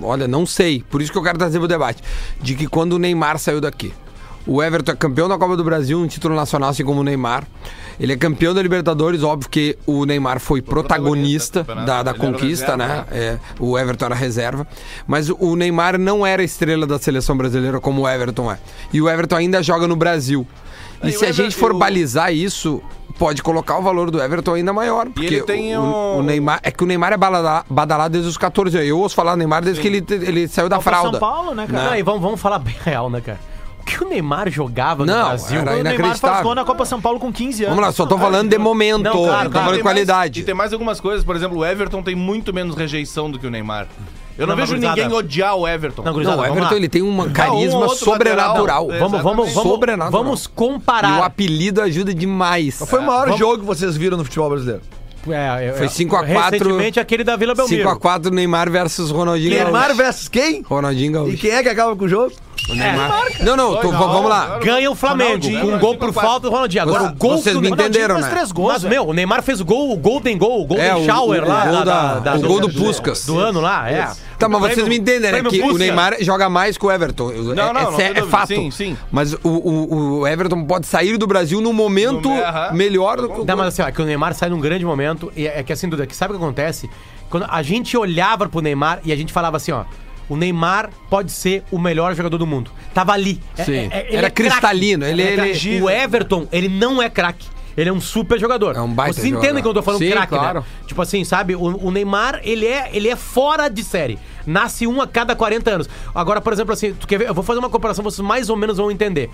Olha, não sei. Por isso que eu quero trazer pro debate. De que quando o Neymar saiu daqui. O Everton é campeão da Copa do Brasil, um título nacional, assim como o Neymar. Ele é campeão da Libertadores, óbvio que o Neymar foi protagonista protagonista do da, da o conquista, reserva, né? É, o Everton era reserva. Mas o Neymar não era estrela da seleção brasileira como o Everton é. E o Everton ainda joga no Brasil. E, E se a gente for o- balizar isso, pode colocar o valor do Everton ainda maior. Porque ele tem o, um- o Neymar. É que o Neymar é badala- badalado desde os 14 anos. Eu ouço falar do Neymar desde que ele, ele saiu da Copa fralda. São Paulo, né, cara? Não, e vamos, vamos falar bem real, né, cara? O que o Neymar jogava no Não, Brasil? era O Neymar faz gol na Copa São Paulo com 15 anos. Vamos lá, só tô falando de momento. Não, claro, tô claro. falando de qualidade. Mais, e tem mais algumas coisas, por exemplo, o Everton tem muito menos rejeição do que o Neymar. Eu não, Não, vejo ninguém odiar o Everton. Não, gurizada, Não, o Everton ele tem um um carisma outro sobrenatural. Vamos, vamos, vamos, Sobrenatural. vamos E comparar. o apelido ajuda demais. Foi o maior Vamos- jogo que vocês viram no futebol brasileiro. É, é, Foi é, 5 a 4. Recentemente aquele da Vila Belmiro. 5x4 Neymar versus Ronaldinho Neymar Gaúcho. versus quem? Ronaldinho E Gaúcho. quem é que acaba com o jogo? O Neymar. Não, não, tô- Não, vamos lá. não. Ganha o Flamengo Ronaldinho, com um né? gol por falta do Ronaldinho. Agora Vocês- o gol vocês do me Ronaldinho entenderam, fez né? três gols, Mas, velho. meu, o Neymar fez o gol, o Golden Goal, o Golden É, o- Shower o- lá. o gol da- da- da- o gol do Puskas. Do ano lá, é. Tá, mas vocês me entenderam, é prêmio que o. Neymar joga mais que o Everton. É- não, é, não é tem dúvida. fato. Sim, sim. Mas o, o, o Everton pode sair do Brasil no momento No- aham. melhor do que Não, mas assim, ó, é que o Neymar sai num grande momento. E é que assim, Duda, que sabe o que acontece? Quando a gente olhava pro Neymar e a gente falava assim, ó. O Neymar pode ser o melhor jogador do mundo. Tava ali. É- Sim. é- é- ele Era craque. cristalino, ele- é ele-. O Everton, ele não é craque. Ele é um super jogador. É um baita Vocês entendem jogador. que eu tô falando Sim, craque, claro. né? Tipo assim, sabe? O, o Neymar, ele é, ele é fora de série. Nasce um a cada 40 anos. Agora, por exemplo, assim, tu quer ver? Eu vou fazer uma comparação, vocês mais ou menos vão entender.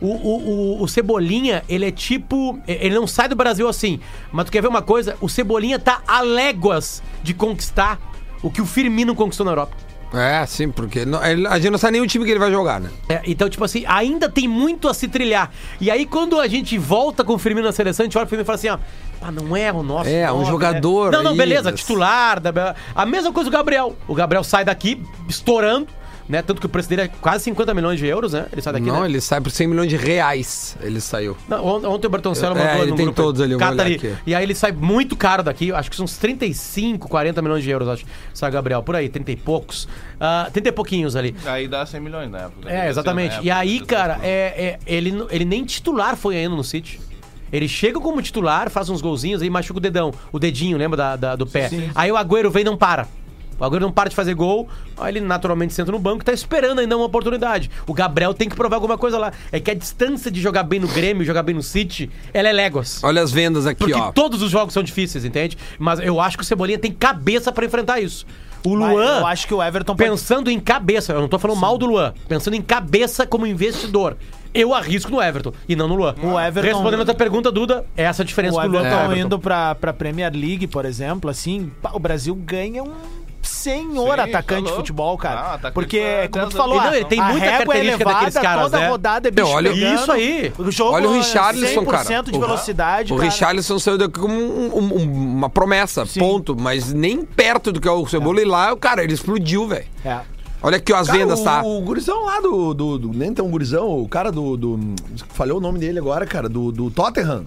O, o, o, o Cebolinha, ele é tipo. Ele não sai do Brasil assim. Mas tu quer ver uma coisa? O Cebolinha tá a léguas de conquistar o que o Firmino conquistou na Europa. É, sim, porque não- ele- a gente não sabe nem o time que ele vai jogar, né? É, então, tipo assim, ainda tem muito a se trilhar. E aí, quando a gente volta com o Firmino na seleção, a gente olha pro Firmino e fala assim, ó, ah, não é o nosso. É, um nove, jogador Né? Não, não, aí, beleza, mas- titular. da- A mesma coisa o Gabriel. O Gabriel sai daqui estourando, né? Tanto que o preço dele é quase 50 milhões de euros, né? Ele sai daqui, não, né? ele sai por 100 milhões de reais. Ele saiu. Não, on- ontem o Bertoncello É, mandou ele no tem grupo, todos ali, eu vou cata olhar aqui. E aí ele sai muito caro daqui, acho que são uns 35, 40 milhões de euros, acho. Sai Gabriel, por aí, 30 e poucos. Ah, 30 e pouquinhos ali. Aí dá 100 milhões na época. É, exatamente. E aí, cara, é, é- ele, ele nem titular foi ainda no City. Ele chega como titular, faz uns golzinhos aí machuca o dedão, o dedinho, lembra da, da- do pé. Aí o Agüero vem e não para. O Agüero não para de fazer gol, aí ele naturalmente senta no banco e tá esperando ainda uma oportunidade. O Gabriel tem que provar alguma coisa lá. É que a distância de jogar bem no Grêmio, jogar bem no City, ela é léguas. Olha as vendas aqui, Porque ó. todos os jogos são difíceis, entende? Mas eu acho que o Cebolinha tem cabeça pra enfrentar isso. O Mas Luan. Eu acho que o Everton pode Pensando em cabeça, eu não tô falando mal do Luan, pensando em cabeça como investidor. Eu arrisco no Everton e não no Luan. O Everton- Respondendo a tua pergunta, Duda, é essa a diferença O do Luan o Everton Everton. indo pra, pra Premier League, por exemplo, assim, o Brasil ganha um senhor Sim, atacante tá de futebol, cara. Ah, atacante Porque, como tu falou. Não, ele tem a muita é característica elevada, daqueles caras, toda né? rodada é bicho olha- pegando. Isso aí. O jogo Olha o é Richarlison, cara. 100% de O- velocidade, O. Richarlison saiu daqui como um- um- um- uma promessa, Sim. ponto. Mas nem perto do que é o Cebola e lá, o cara, ele explodiu, velho. É. Olha aqui ó, as Cara, vendas, o, tá? O gurizão lá do, do, do- Nem tão gurizão, o cara do. do falhou o nome dele agora, cara, do, do Tottenham.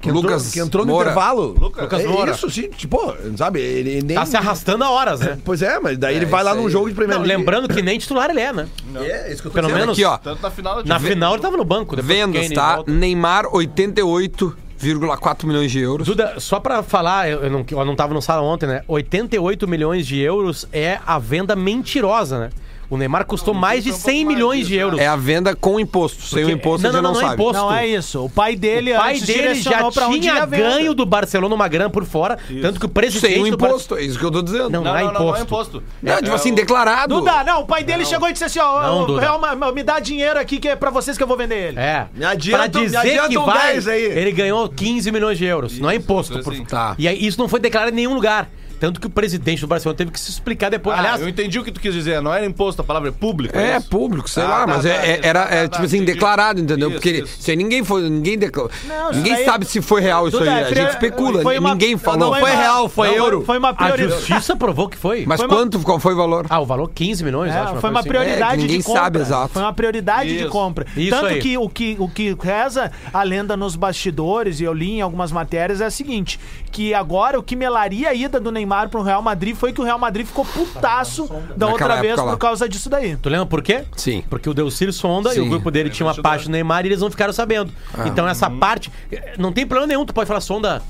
Que entrou, Lucas que entrou no Moura. intervalo. Lucas é Moura. Isso, sim, tipo, sabe? Ele nem. Tá se arrastando a horas, né? Pois é, mas daí ele vai lá num jogo de Não, League. lembrando que nem titular ele é, né? É, isso que eu tô Pelo dizendo. menos Aqui, ó. Tanto na final Na final ele tava no banco. Vendas, Kane tá? Neymar, 88,4 milhões de euros. Duda, só pra falar, eu eu não, eu não tava no sala ontem, né? 88 milhões de euros é a venda mentirosa, né? O Neymar custou mais de 100 milhões de euros. É a venda com imposto. Sem o imposto, não, a gente não, não, não é sabe. imposto. Não é isso. O pai dele, O pai dele já tinha ganho do Barcelona uma grana por fora, tanto que o presidente Sem o imposto, é isso que eu tô dizendo. Não, Não, não, é não, não, não é imposto. imposto. É, tipo assim, declarado. Duda, não, o pai dele chegou e disse assim, ó, Não, Duda. Real, me dá dinheiro aqui que é pra vocês que eu vou vender ele. É. Me adianta- pra dizer adianta que um vai, 10 aí. ele ganhou 15 milhões de euros. não é imposto. Isso, por- assim. Tá. E aí, isso não foi declarado em nenhum lugar. Tanto que o presidente do Barcelona teve que se explicar depois. Ah, Aliás, eu entendi o que tu quis dizer. Não era imposto, a palavra é público. É, isso? público, sei Ah, lá, tá, mas tá, é, é- tá, era, tá, é, tá, tipo assim, entendi. declarado, entendeu? Isso, Porque isso. aí ninguém foi, ninguém declarou. Ninguém daí- sabe se foi real isso aí. é A gente especula, uma- ninguém falou. não é Foi uma- real, foi não, euro. Foi uma a prioridade. justiça provou que foi. Mas foi uma- quanto, qual foi o valor? Ah, o valor 15 milhões, É, acho. foi uma assim. prioridade É, ninguém de compra. sabe exato. Foi uma prioridade de compra. Isso Tanto aí. que o, que o que reza a lenda nos bastidores, e eu li em algumas matérias, é o seguinte: que agora o que melaria a ida do Neymar pro Real Madrid foi que o Real Madrid ficou putaço da outra vez por causa disso daí. Tu lembra por quê? Sim. Porque o Delcir sonda e Sim. o grupo dele tinha uma página do Neymar e eles não ficaram sabendo. Ah. Então essa parte. eh, Não tem problema nenhum, tu pode falar, sonda.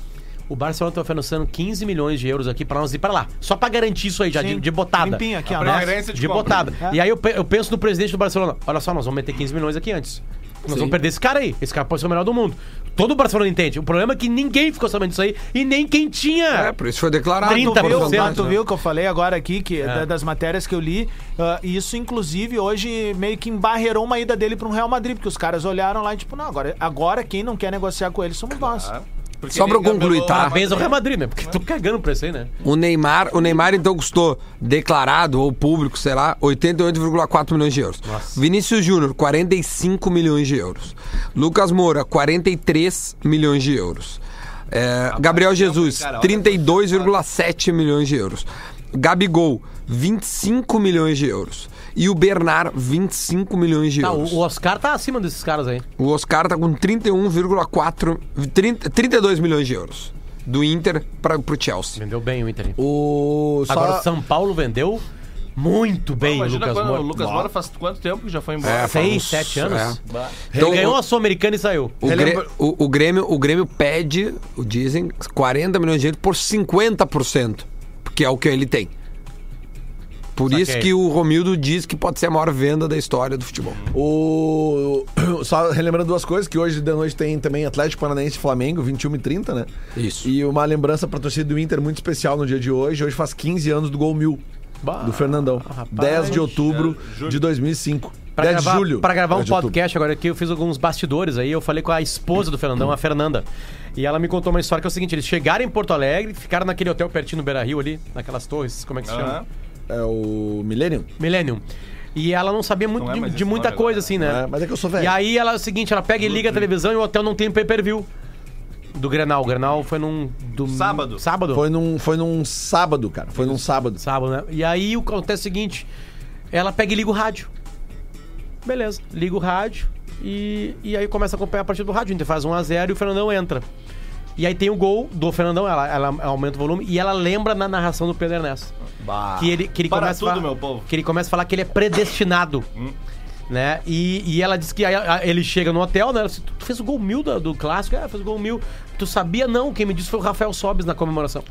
O Barcelona tá oferecendo 15 milhões de euros aqui pra nós ir pra lá. Só pra garantir isso aí, já, de, Sim. de botada. Limpinho aqui, ó. preferência De, de botada. É. E aí eu, pe- eu penso no presidente do Barcelona. Olha só, nós vamos meter 15 milhões aqui antes. Nós vamos perder esse cara aí.Esse cara pode ser o melhor do mundo. Todo o Barcelona entende. O problema é que ninguém ficou sabendo disso aí e nem quem tinha. É, por isso foi declarado. 30%. Tu viu, Porcentagem, tu né? viu que eu falei agora aqui, que É. da- das matérias que eu li, ah, isso inclusive hoje meio que embarreirou uma ida dele para um Real Madrid, porque os caras olharam lá e tipo, não, agora, agora quem não quer negociar com ele somos nós. Porque Só pra eu nem concluir, tá? Parabéns ao Real Madrid, né? Porque tô cagando pra isso aí, né? O Neymar, o Neymar então custou declarado ou público, sei lá, 88,4 milhões de euros. Vinícius Júnior, 45 milhões de euros. Lucas Moura, 43 milhões de euros. É, Gabriel Jesus, 32,7 milhões de euros. Gabigol, 25 milhões de euros. E o Bernard, 25 milhões de Tá, euros. o, Oscar tá acima desses caras aí. O Oscar tá com 31,4 30 32 milhões de euros do Inter para pro Chelsea. Vendeu bem o Inter. O. Só... Agora o São Paulo vendeu muito bem o Imagina Lucas quando Moura. o Lucas Moura faz quanto tempo que já foi embora? É, Seis, uns- sete anos. é. Ele Então, ganhou a Sul-Americana e saiu. O, Relembra- o- o Grêmio, o Grêmio pede, o dizem, 40 milhões de euros por 50%, porque é o que ele tem. Por Saquei. isso que o Romildo diz que pode ser a maior venda da história do futebol. O... Só relembrando duas coisas, que hoje de noite tem também Atlético Paranaense e Flamengo, 21 e 30, né? Isso. E uma lembrança pra torcida do Inter muito especial no dia de hoje. Hoje faz 15 anos do Gol Mil, do Fernandão. rapaz. 10 de outubro de 2005. Pra 10 gravar, de julho. pra gravar um 10 de outubro. podcast agora aqui, eu fiz alguns bastidores aí. Eu falei com a esposa do Fernandão, a Fernanda. E ela me contou uma história que é o seguinte: eles chegaram em Porto Alegre, ficaram naquele hotel pertinho do Beira Rio ali, naquelas torres, como é que se chama? É o Millennium? Millennium. E ela não sabia muito Não é de, mais de esse muita nome coisa, agora, assim, né? É, mas é que eu sou velho. E aí ela é o seguinte, ela pega e liga a televisão e o hotel não tem pay-per-view. Do Grenal. O Grenal foi num... dom- Sábado. Sábado? Foi num, foi num sábado, cara. Foi num sábado. Sábado, né? E aí o que acontece é o seguinte: ela pega e liga o rádio. Beleza, liga o rádio e, e aí começa a acompanhar a partir do rádio. Inter faz 1x0 e o Fernandão entra. E aí tem o gol do Fernandão, ela, ela aumenta o volume e ela lembra na narração do Pedro Ernesto. Que ele, que ele Para começa a tudo, falar, meu povo. Que ele começa a falar que ele é predestinado. Né? E, e ela diz que aí, a- ele chega no hotel, né? Ela disse, tu fez o gol mil do, do clássico? É, fez o gol mil. Tu sabia? Não, quem me disse foi o Rafael Sobes na comemoração.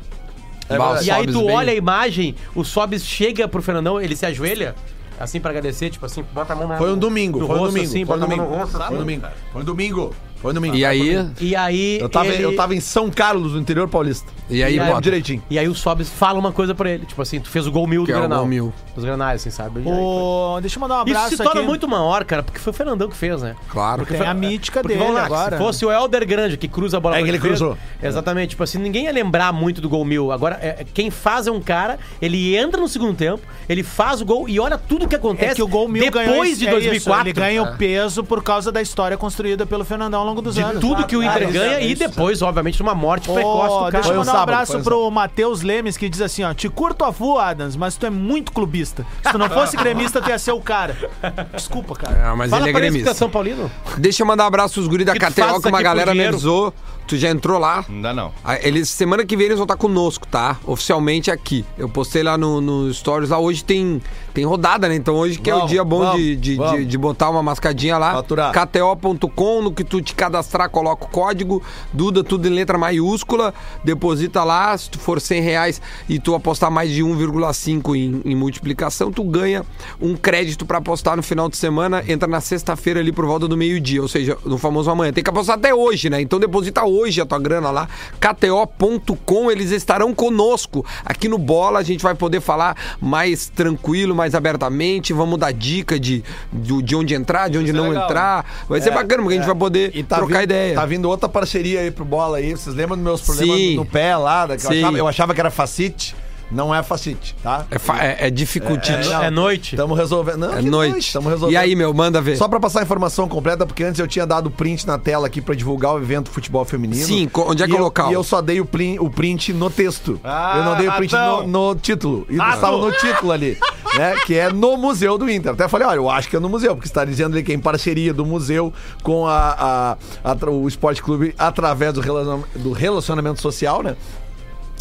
É Bah. E aí Sobes tu bem. olha a imagem, o Sobes chega pro Fernandão, ele se ajoelha, assim pra agradecer, tipo assim, bota a mão na Foi um domingo, foi um rosto, domingo. assim, foi um bota a mão domingo. rosto. Foi um domingo. Foi um domingo. Foi domingo. E aí, E aí Eu tava, ele- eu tava em São Carlos, no interior paulista. e aí, E aí, direitinho. E aí o Sobes fala uma coisa pra ele, tipo assim, tu fez o gol mil Que do é o Granal. gol mil. Dos Granais, assim, sabe? Aí foi- O... Deixa eu mandar um Isso abraço se torna aqui. muito maior, cara, porque foi o Fernandão que fez, né? Claro. Tem a mítica Porque, dele lá, agora. Se fosse o Helder Grande que cruza a bola É que ele defesa, cruzou. Exatamente. Tipo assim, ninguém ia lembrar muito do gol mil. Agora, é, quem faz é um cara, ele entra no segundo tempo, ele faz o gol e olha tudo que acontece É que o gol mil depois ganhou de é 2004. isso, ele ganha o peso por causa da história construída pelo Fernandão longo dos de anos. tudo que o Inter Ah, ganha isso. e depois, obviamente, uma morte precoce Ô, do cara. deixa eu mandar um sábado, abraço um pro Matheus Lemes que diz assim, ó, te curto a full, Adams, mas tu é muito clubista. Se tu não fosse gremista, tu ia ser o cara. Desculpa, cara. Ah, mas Fala ele é gremista. São Paulino. Deixa eu mandar um abraço pros guris da isso que uma galera me avisou. Tu já entrou lá? Ainda não. Ah, Eles, semana que vem eles vão estar conosco, tá? Oficialmente aqui. Eu postei lá no, no Stories lá. Hoje tem, tem rodada, né? Então hoje que é o Vamos, dia bom vamos, de, de, vamos. de, de botar uma mascadinha lá. Faturar. KTO.com, no que tu te cadastrar, coloca o código, Duda, tudo em letra maiúscula, deposita lá, se tu for 100 reais e tu apostar mais de 1,5 em, em multiplicação, tu ganha um crédito pra apostar no final de semana, entra na sexta-feira ali por volta do meio-dia, ou seja, no famoso amanhã. Tem que apostar até hoje, né? Então deposita hoje a tua grana lá, kto.com, eles estarão conosco. Aqui no Bola a gente vai poder falar mais tranquilo, mais abertamente, vamos dar dica de, de, de onde entrar, de onde é não legal, entrar. Vai ser bacana, porque a gente vai poder E tá trocar vindo, ideia. Tá vindo outra parceria aí pro bola aí. Vocês lembram dos meus problemas Sim. no pé lá? Eu achava, eu achava que era facite. Não é facite, tá? É, fa- é, é dificultite. não. É noite. Estamos resolvendo. Não, É noite. Estamos resolvendo. E aí, meu, manda ver. Só pra passar a informação completa, porque antes eu tinha dado print na tela aqui pra divulgar o evento futebol feminino. Sim, onde é que é o eu- local? E eu só dei o print, o print no texto. Ah, eu não dei o print no, no título. E estava no título ali, né? Que é no Museu do Inter. Até falei, olha, eu acho que é no museu, porque está dizendo ali que é em parceria do museu com a, a- a- o Esporte Clube através do relaciona- do relacionamento social, né?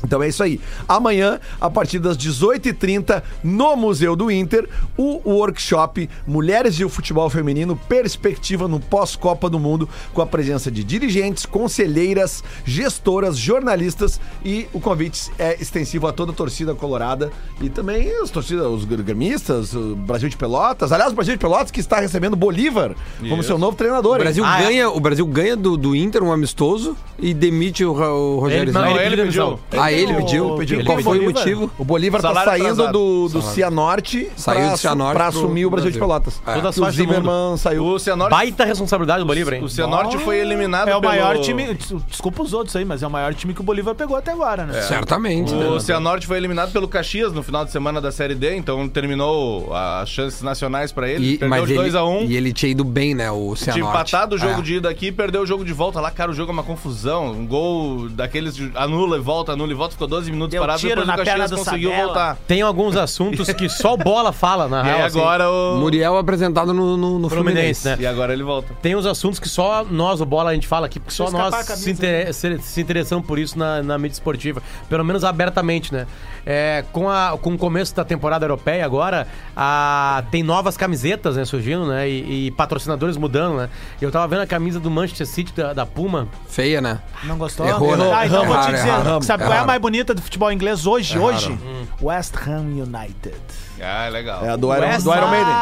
Então é isso aí. Amanhã, a partir das 18h30, no Museu do Inter, o workshop Mulheres e o Futebol Feminino Perspectiva no Pós-Copa do Mundo, com a presença de dirigentes, conselheiras, gestoras, jornalistas e o convite é extensivo a toda a torcida colorada e também as torcidas, os gremistas, o Brasil de Pelotas. Aliás, o Brasil de Pelotas que está recebendo Bolívar como seu novo treinador. O hein? Brasil, Ah, é? ganha, o Brasil ganha do, do Inter um amistoso e demite o, o Rogério Ele- não, ele ele pediu pediu. Ele o- pediu? pediu. Qual foi o motivo? O Bolívar tá Salário saindo atrasado. do, do Cianorte Saiu pra, do Cianorte pra pro assumir o Brasil de Brasil. Pelotas. É. Toda a Que o. Zimmermann saiu. O Cianorte, Baita responsabilidade do Bolívar, hein? o Cianorte foi eliminado É o pelo- maior time. Desculpa os outros aí, mas é o maior time que o Bolívar pegou até agora, né? Certamente. né? O Cianorte foi eliminado pelo Caxias no final de semana da Série D, então terminou as chances nacionais pra ele. E, perdeu de ele, 2x1. e ele tinha ido bem, né? O Tinha Cianorte. empatado o jogo É. de ida aqui, perdeu o jogo de volta lá. Cara, o jogo é uma confusão. Um gol daqueles de anula e volta, anula e volta, ficou 12 minutos Deu parado. tiro Depois na o Caxias perna do conseguiu Sabella. voltar. Tem alguns assuntos que só o bola fala, na E real. aí assim. agora o. Muriel apresentado no, no, no Fluminense, Fluminense. né? E agora ele volta. Tem uns assuntos que só nós, o Bola, a gente fala aqui, porque só Deixa eu escapar nós a camisa se, inter- se- se interessamos por isso na, na mídia esportiva. Pelo menos abertamente, né? É, com, a, com o começo da temporada europeia agora, a- tem novas camisetas né, surgindo, né? E, e patrocinadores mudando, né? Eu tava vendo a camisa do Manchester City da, da Puma. Feia, né? Não gostou? Errou, né? Tá, então Errou. vou te Erraram, dizer. erraram. sabe qual é a. mais bonita do futebol inglês hoje? Erraram. Hoje? West Ham United. Ah, legal. É a do Iron, do Iron Maiden.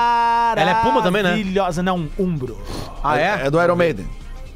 Ela é Puma também, né? Maravilhosa. Não, Umbro. Ah, é? É do Iron Maiden.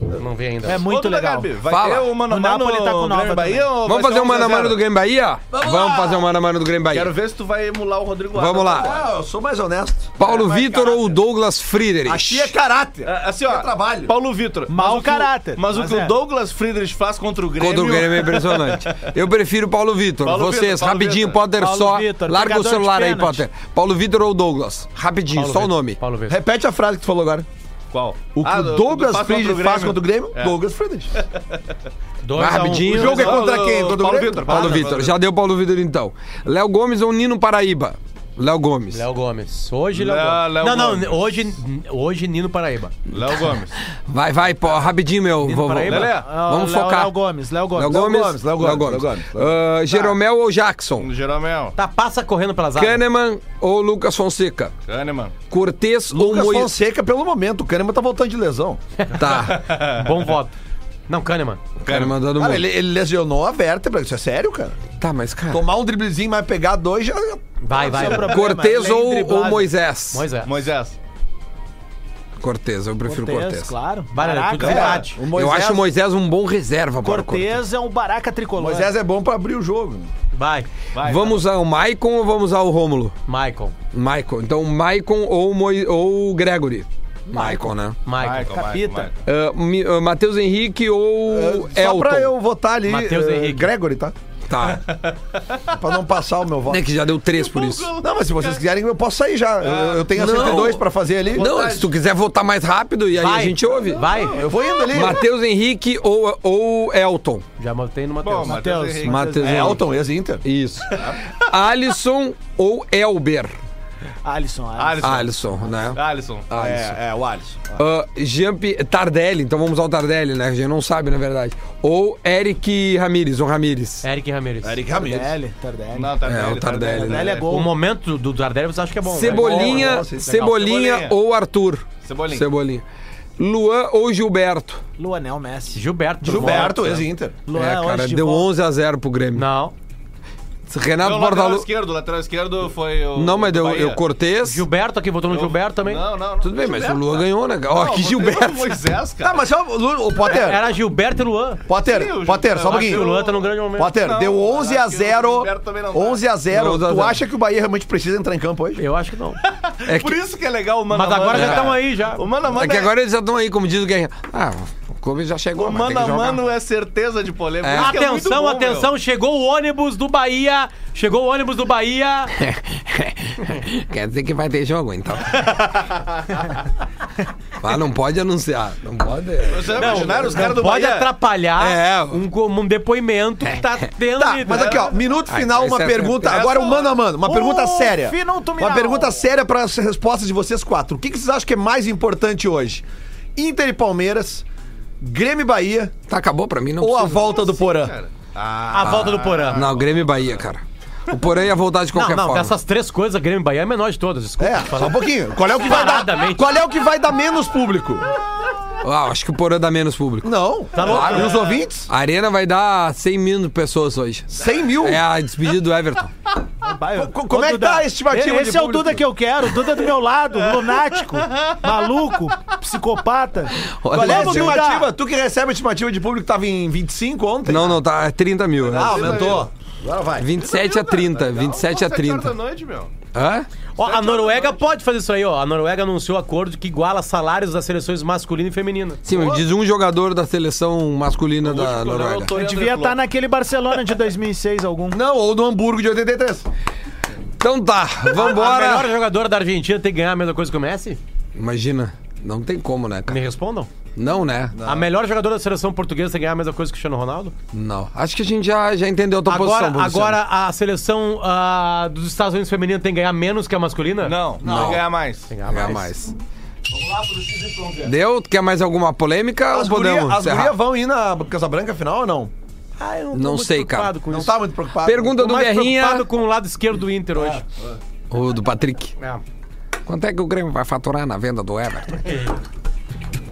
Não vi ainda. É muito Ô, legal. Garbi, vai Fala. ter o Mano a O Mano Napoli tá com nova Grêmio Bahia ou Vamos vai fazer ser o mano a 1 mano do Grêmio Bahia? Vamos, fazer o mano a mano do Grêmio Bahia. Quero ver se tu vai emular o Rodrigo Vamos Adams. lá. Ah, eu sou mais honesto. Paulo É Vitor ou Douglas Friedrich? Aqui é caráter. É, Assim, ó, É trabalho. Paulo Vitor. Mau mas o que o- caráter, Mas o que é. o Douglas Friedrich faz contra o Grêmio... Contra o Grêmio é impressionante. Eu prefiro Paulo Vitor. Paulo Vocês, Vitor, Paulo rapidinho, Vitor. Potter, Paulo só. Vitor, Larga o pegador de celular aí, pênalti. Potter. Paulo Vitor ou Douglas? Rapidinho, só o nome. Paulo Vitor. Repete a frase que tu falou agora. Qual? O que Ah, o do- Douglas do- Friedrich contra o faz contra o Grêmio, É. Douglas Friedrich. Dois Vai a um. rapidinho. O jogo é contra quem? Contra o Paulo? Vitor. Paulo Vitor. Já deu Paulo Vitor então. Léo Gomes ou Nino Paraíba? Léo Gomes. Léo Gomes. Hoje, Léo Léo- Gomes. Léo não, não, Gomes. hoje, hoje Nino Paraíba. Léo Gomes. Vai, vai, pô, rapidinho, meu. Nino Vou. Paraíba? Lelé. Ah, Vamos Léo- focar. Léo Gomes, Léo Gomes. Léo Léo Gomes. Gomes, Léo Gomes, Léo Gomes. Ah, Jeromel ou Jackson? Jeromel. Tá, passa correndo pelas áreas. Kahneman ou Lucas Fonseca? Kahneman. Cortez ou Lucas Moisés? Fonseca, pelo momento. O Kahneman tá voltando de lesão. Tá. Bom voto. Não, Kahneman. Kahneman dando Cara, muito. ele, ele lesionou a vértebra. Isso é sério, cara? Tá, mas cara. Tomar um driblezinho, mas pegar dois já... Vai, vai. Vai. Cortez ou, ou. Moisés? Moisés. Moisés. Cortez, eu prefiro Cortez, Cortez. claro. Baraca, é. Moisés, Eu acho o Moisés um bom reserva para o Cortez. Cortez é um baraca tricolor. Moisés é bom pra abrir o jogo. Vai. Vai, Vamos usar o Maicon ou vamos usar o Rômulo? Michael. Michael. Então, Maicon ou, Moi, ou Gregory? Michael, né? Michael. Michael, Capita. Uh, uh, Matheus Henrique ou Só Elton? pra eu votar ali, Matheus eh, Henrique. Gregory, tá? Tá. Pra não passar o meu voto. É que já deu três por isso. Não, mas se vocês quiserem, eu posso sair já. Eu, eu tenho a Não. 102 pra fazer ali. Não, se tu quiser votar mais rápido, e aí a Vai. gente ouve. Vai. Eu vou indo ali. Matheus Henrique ou, ou Elton? Já botei no Matheus. Matheus Matheus. Henrique. Matheus É Henrique. Elton, ex-Inter. Isso. Alisson ou Elber? Alisson, Alisson. Alisson. Né? Alisson. Alisson. É, é, o Alisson. Uh, Tardelli, então vamos usar o Tardelli, né? A gente não sabe, na verdade. Ou Eric Ramírez, ou Ramírez. Eric Ramirez. Eric Ramirez. Tardelli, Tardelli. Não, Tardelli. É, o Tardelli, né? Tardelli é O gol. momento do Tardelli você acha que é bom. né? Cebolinha, Bom, bom. Cebolinha Cebolinha. ou Arthur? Cebolinha. Cebolinha. Luan ou Gilberto? Luanel Messi. Gilberto. Gilberto, ex-Inter. É, cara, de deu volta. 11 a 0 pro Grêmio. Não. Renato o lateral Portaluppi. esquerdo, o lateral esquerdo foi o. Não, mas Bahia. eu Cortez. Gilberto aqui, votou no Eu- Gilberto também. Não, não, não. Tudo bem, mas o Luan tá. ganhou, né? Ó, que Gilberto. Moisés, cara. Tá, mas só, Lu- o Potter. Era Gilberto e Luan. Potter, Sim, o Potter, só um eu acho E o pouquinho. Luan tá num grande momento. Potter, Não, deu 11 a acho que o 0. Gilberto também não dá. 11 a 0. 11 a Tu 0. acha que o Bahia realmente precisa entrar em campo hoje? Eu acho que não. É Por que, isso que é legal o Mano Mas a agora Mano, já cara. estão aí já. O Mano a Mano é que agora eles já estão aí, como diz o Guerra. Ah, o clube já chegou, O Mano a. Mano é certeza de polêmica. É. Que é Atenção, bom, atenção, meu. chegou o ônibus do Bahia. Chegou o ônibus do Bahia. Quer dizer que vai ter jogo, então. Mas não pode anunciar. Não pode. Já imaginaram os caras do Pode Bahia? atrapalhar É. um, um depoimento que tá tendo Tá, mas né? aqui, ó, minuto Ah, final, essa uma é- pergunta. Agora, o mano a mano, uma pergunta séria. Uma pergunta séria para as respostas de vocês quatro. O que, que vocês acham que é mais importante hoje? Inter e Palmeiras, Grêmio e Bahia Tá, acabou pra mim, não ou a precisa. volta do Porã? Ah, A volta do Porã. Não, Grêmio e Bahia, cara. O Porã ia voltar de Não, qualquer não, forma. dessas três coisas, Grêmio e Bahia é a menor de todas, desculpa. É, só um pouquinho. Qual é o que vai dar? Qual é o que vai dar menos público? Ah, acho que o Porã dá menos público. Não. Tá louco? E os ouvintes? A Arena vai dar 100 mil pessoas hoje. 100 mil. É a despedida do Everton. Co- como é que tá a estimativa Esse de é o público? Duda que eu quero, o Duda do meu lado, lunático, maluco, psicopata. Qual é a Vamos, estimativa? Tu que recebe a estimativa de público tava em 25 ontem? Não, não, tá é 30 mil. Ah, aumentou. Agora vai. 27 a 30, 27 a Sete horas da 30. noite, meu. Hã? Ó, a Noruega pode fazer isso aí, ó. A Noruega anunciou acordo que iguala salários das seleções masculina e feminina. Sim, mas diz um jogador da seleção masculina da coronel Noruega. Antônio Devia André estar naquele Barcelona de 2006 algum. Não, ou do Hamburgo de 83. Então tá, A melhor vambora. jogadora da Argentina tem que ganhar a mesma coisa que o Messi? Imagina, não tem como, né, Me cara? respondam. Não, né? A melhor jogadora da seleção portuguesa tem que ganhar a mesma coisa que o Cristiano Ronaldo? Não. Acho que a gente já, já entendeu a tua Agora, posição, Luciano. agora a seleção ah, dos Estados Unidos feminina tem que ganhar menos que a masculina? Não, não, vai ganhar mais. Tem que ganhar Ganhar mais. mais. Deu? Quer mais alguma polêmica As ou podemos gurias encerrar? vão ir na Casa Branca final ou não? Ah, eu não, tô Não muito sei, preocupado cara. Com Não isso. tá muito preocupado. Pergunta Tô do mais Guerrinha. preocupado com o lado esquerdo do Inter hoje. O do Patrick. É. Quanto é que o Grêmio vai faturar na venda do Everton?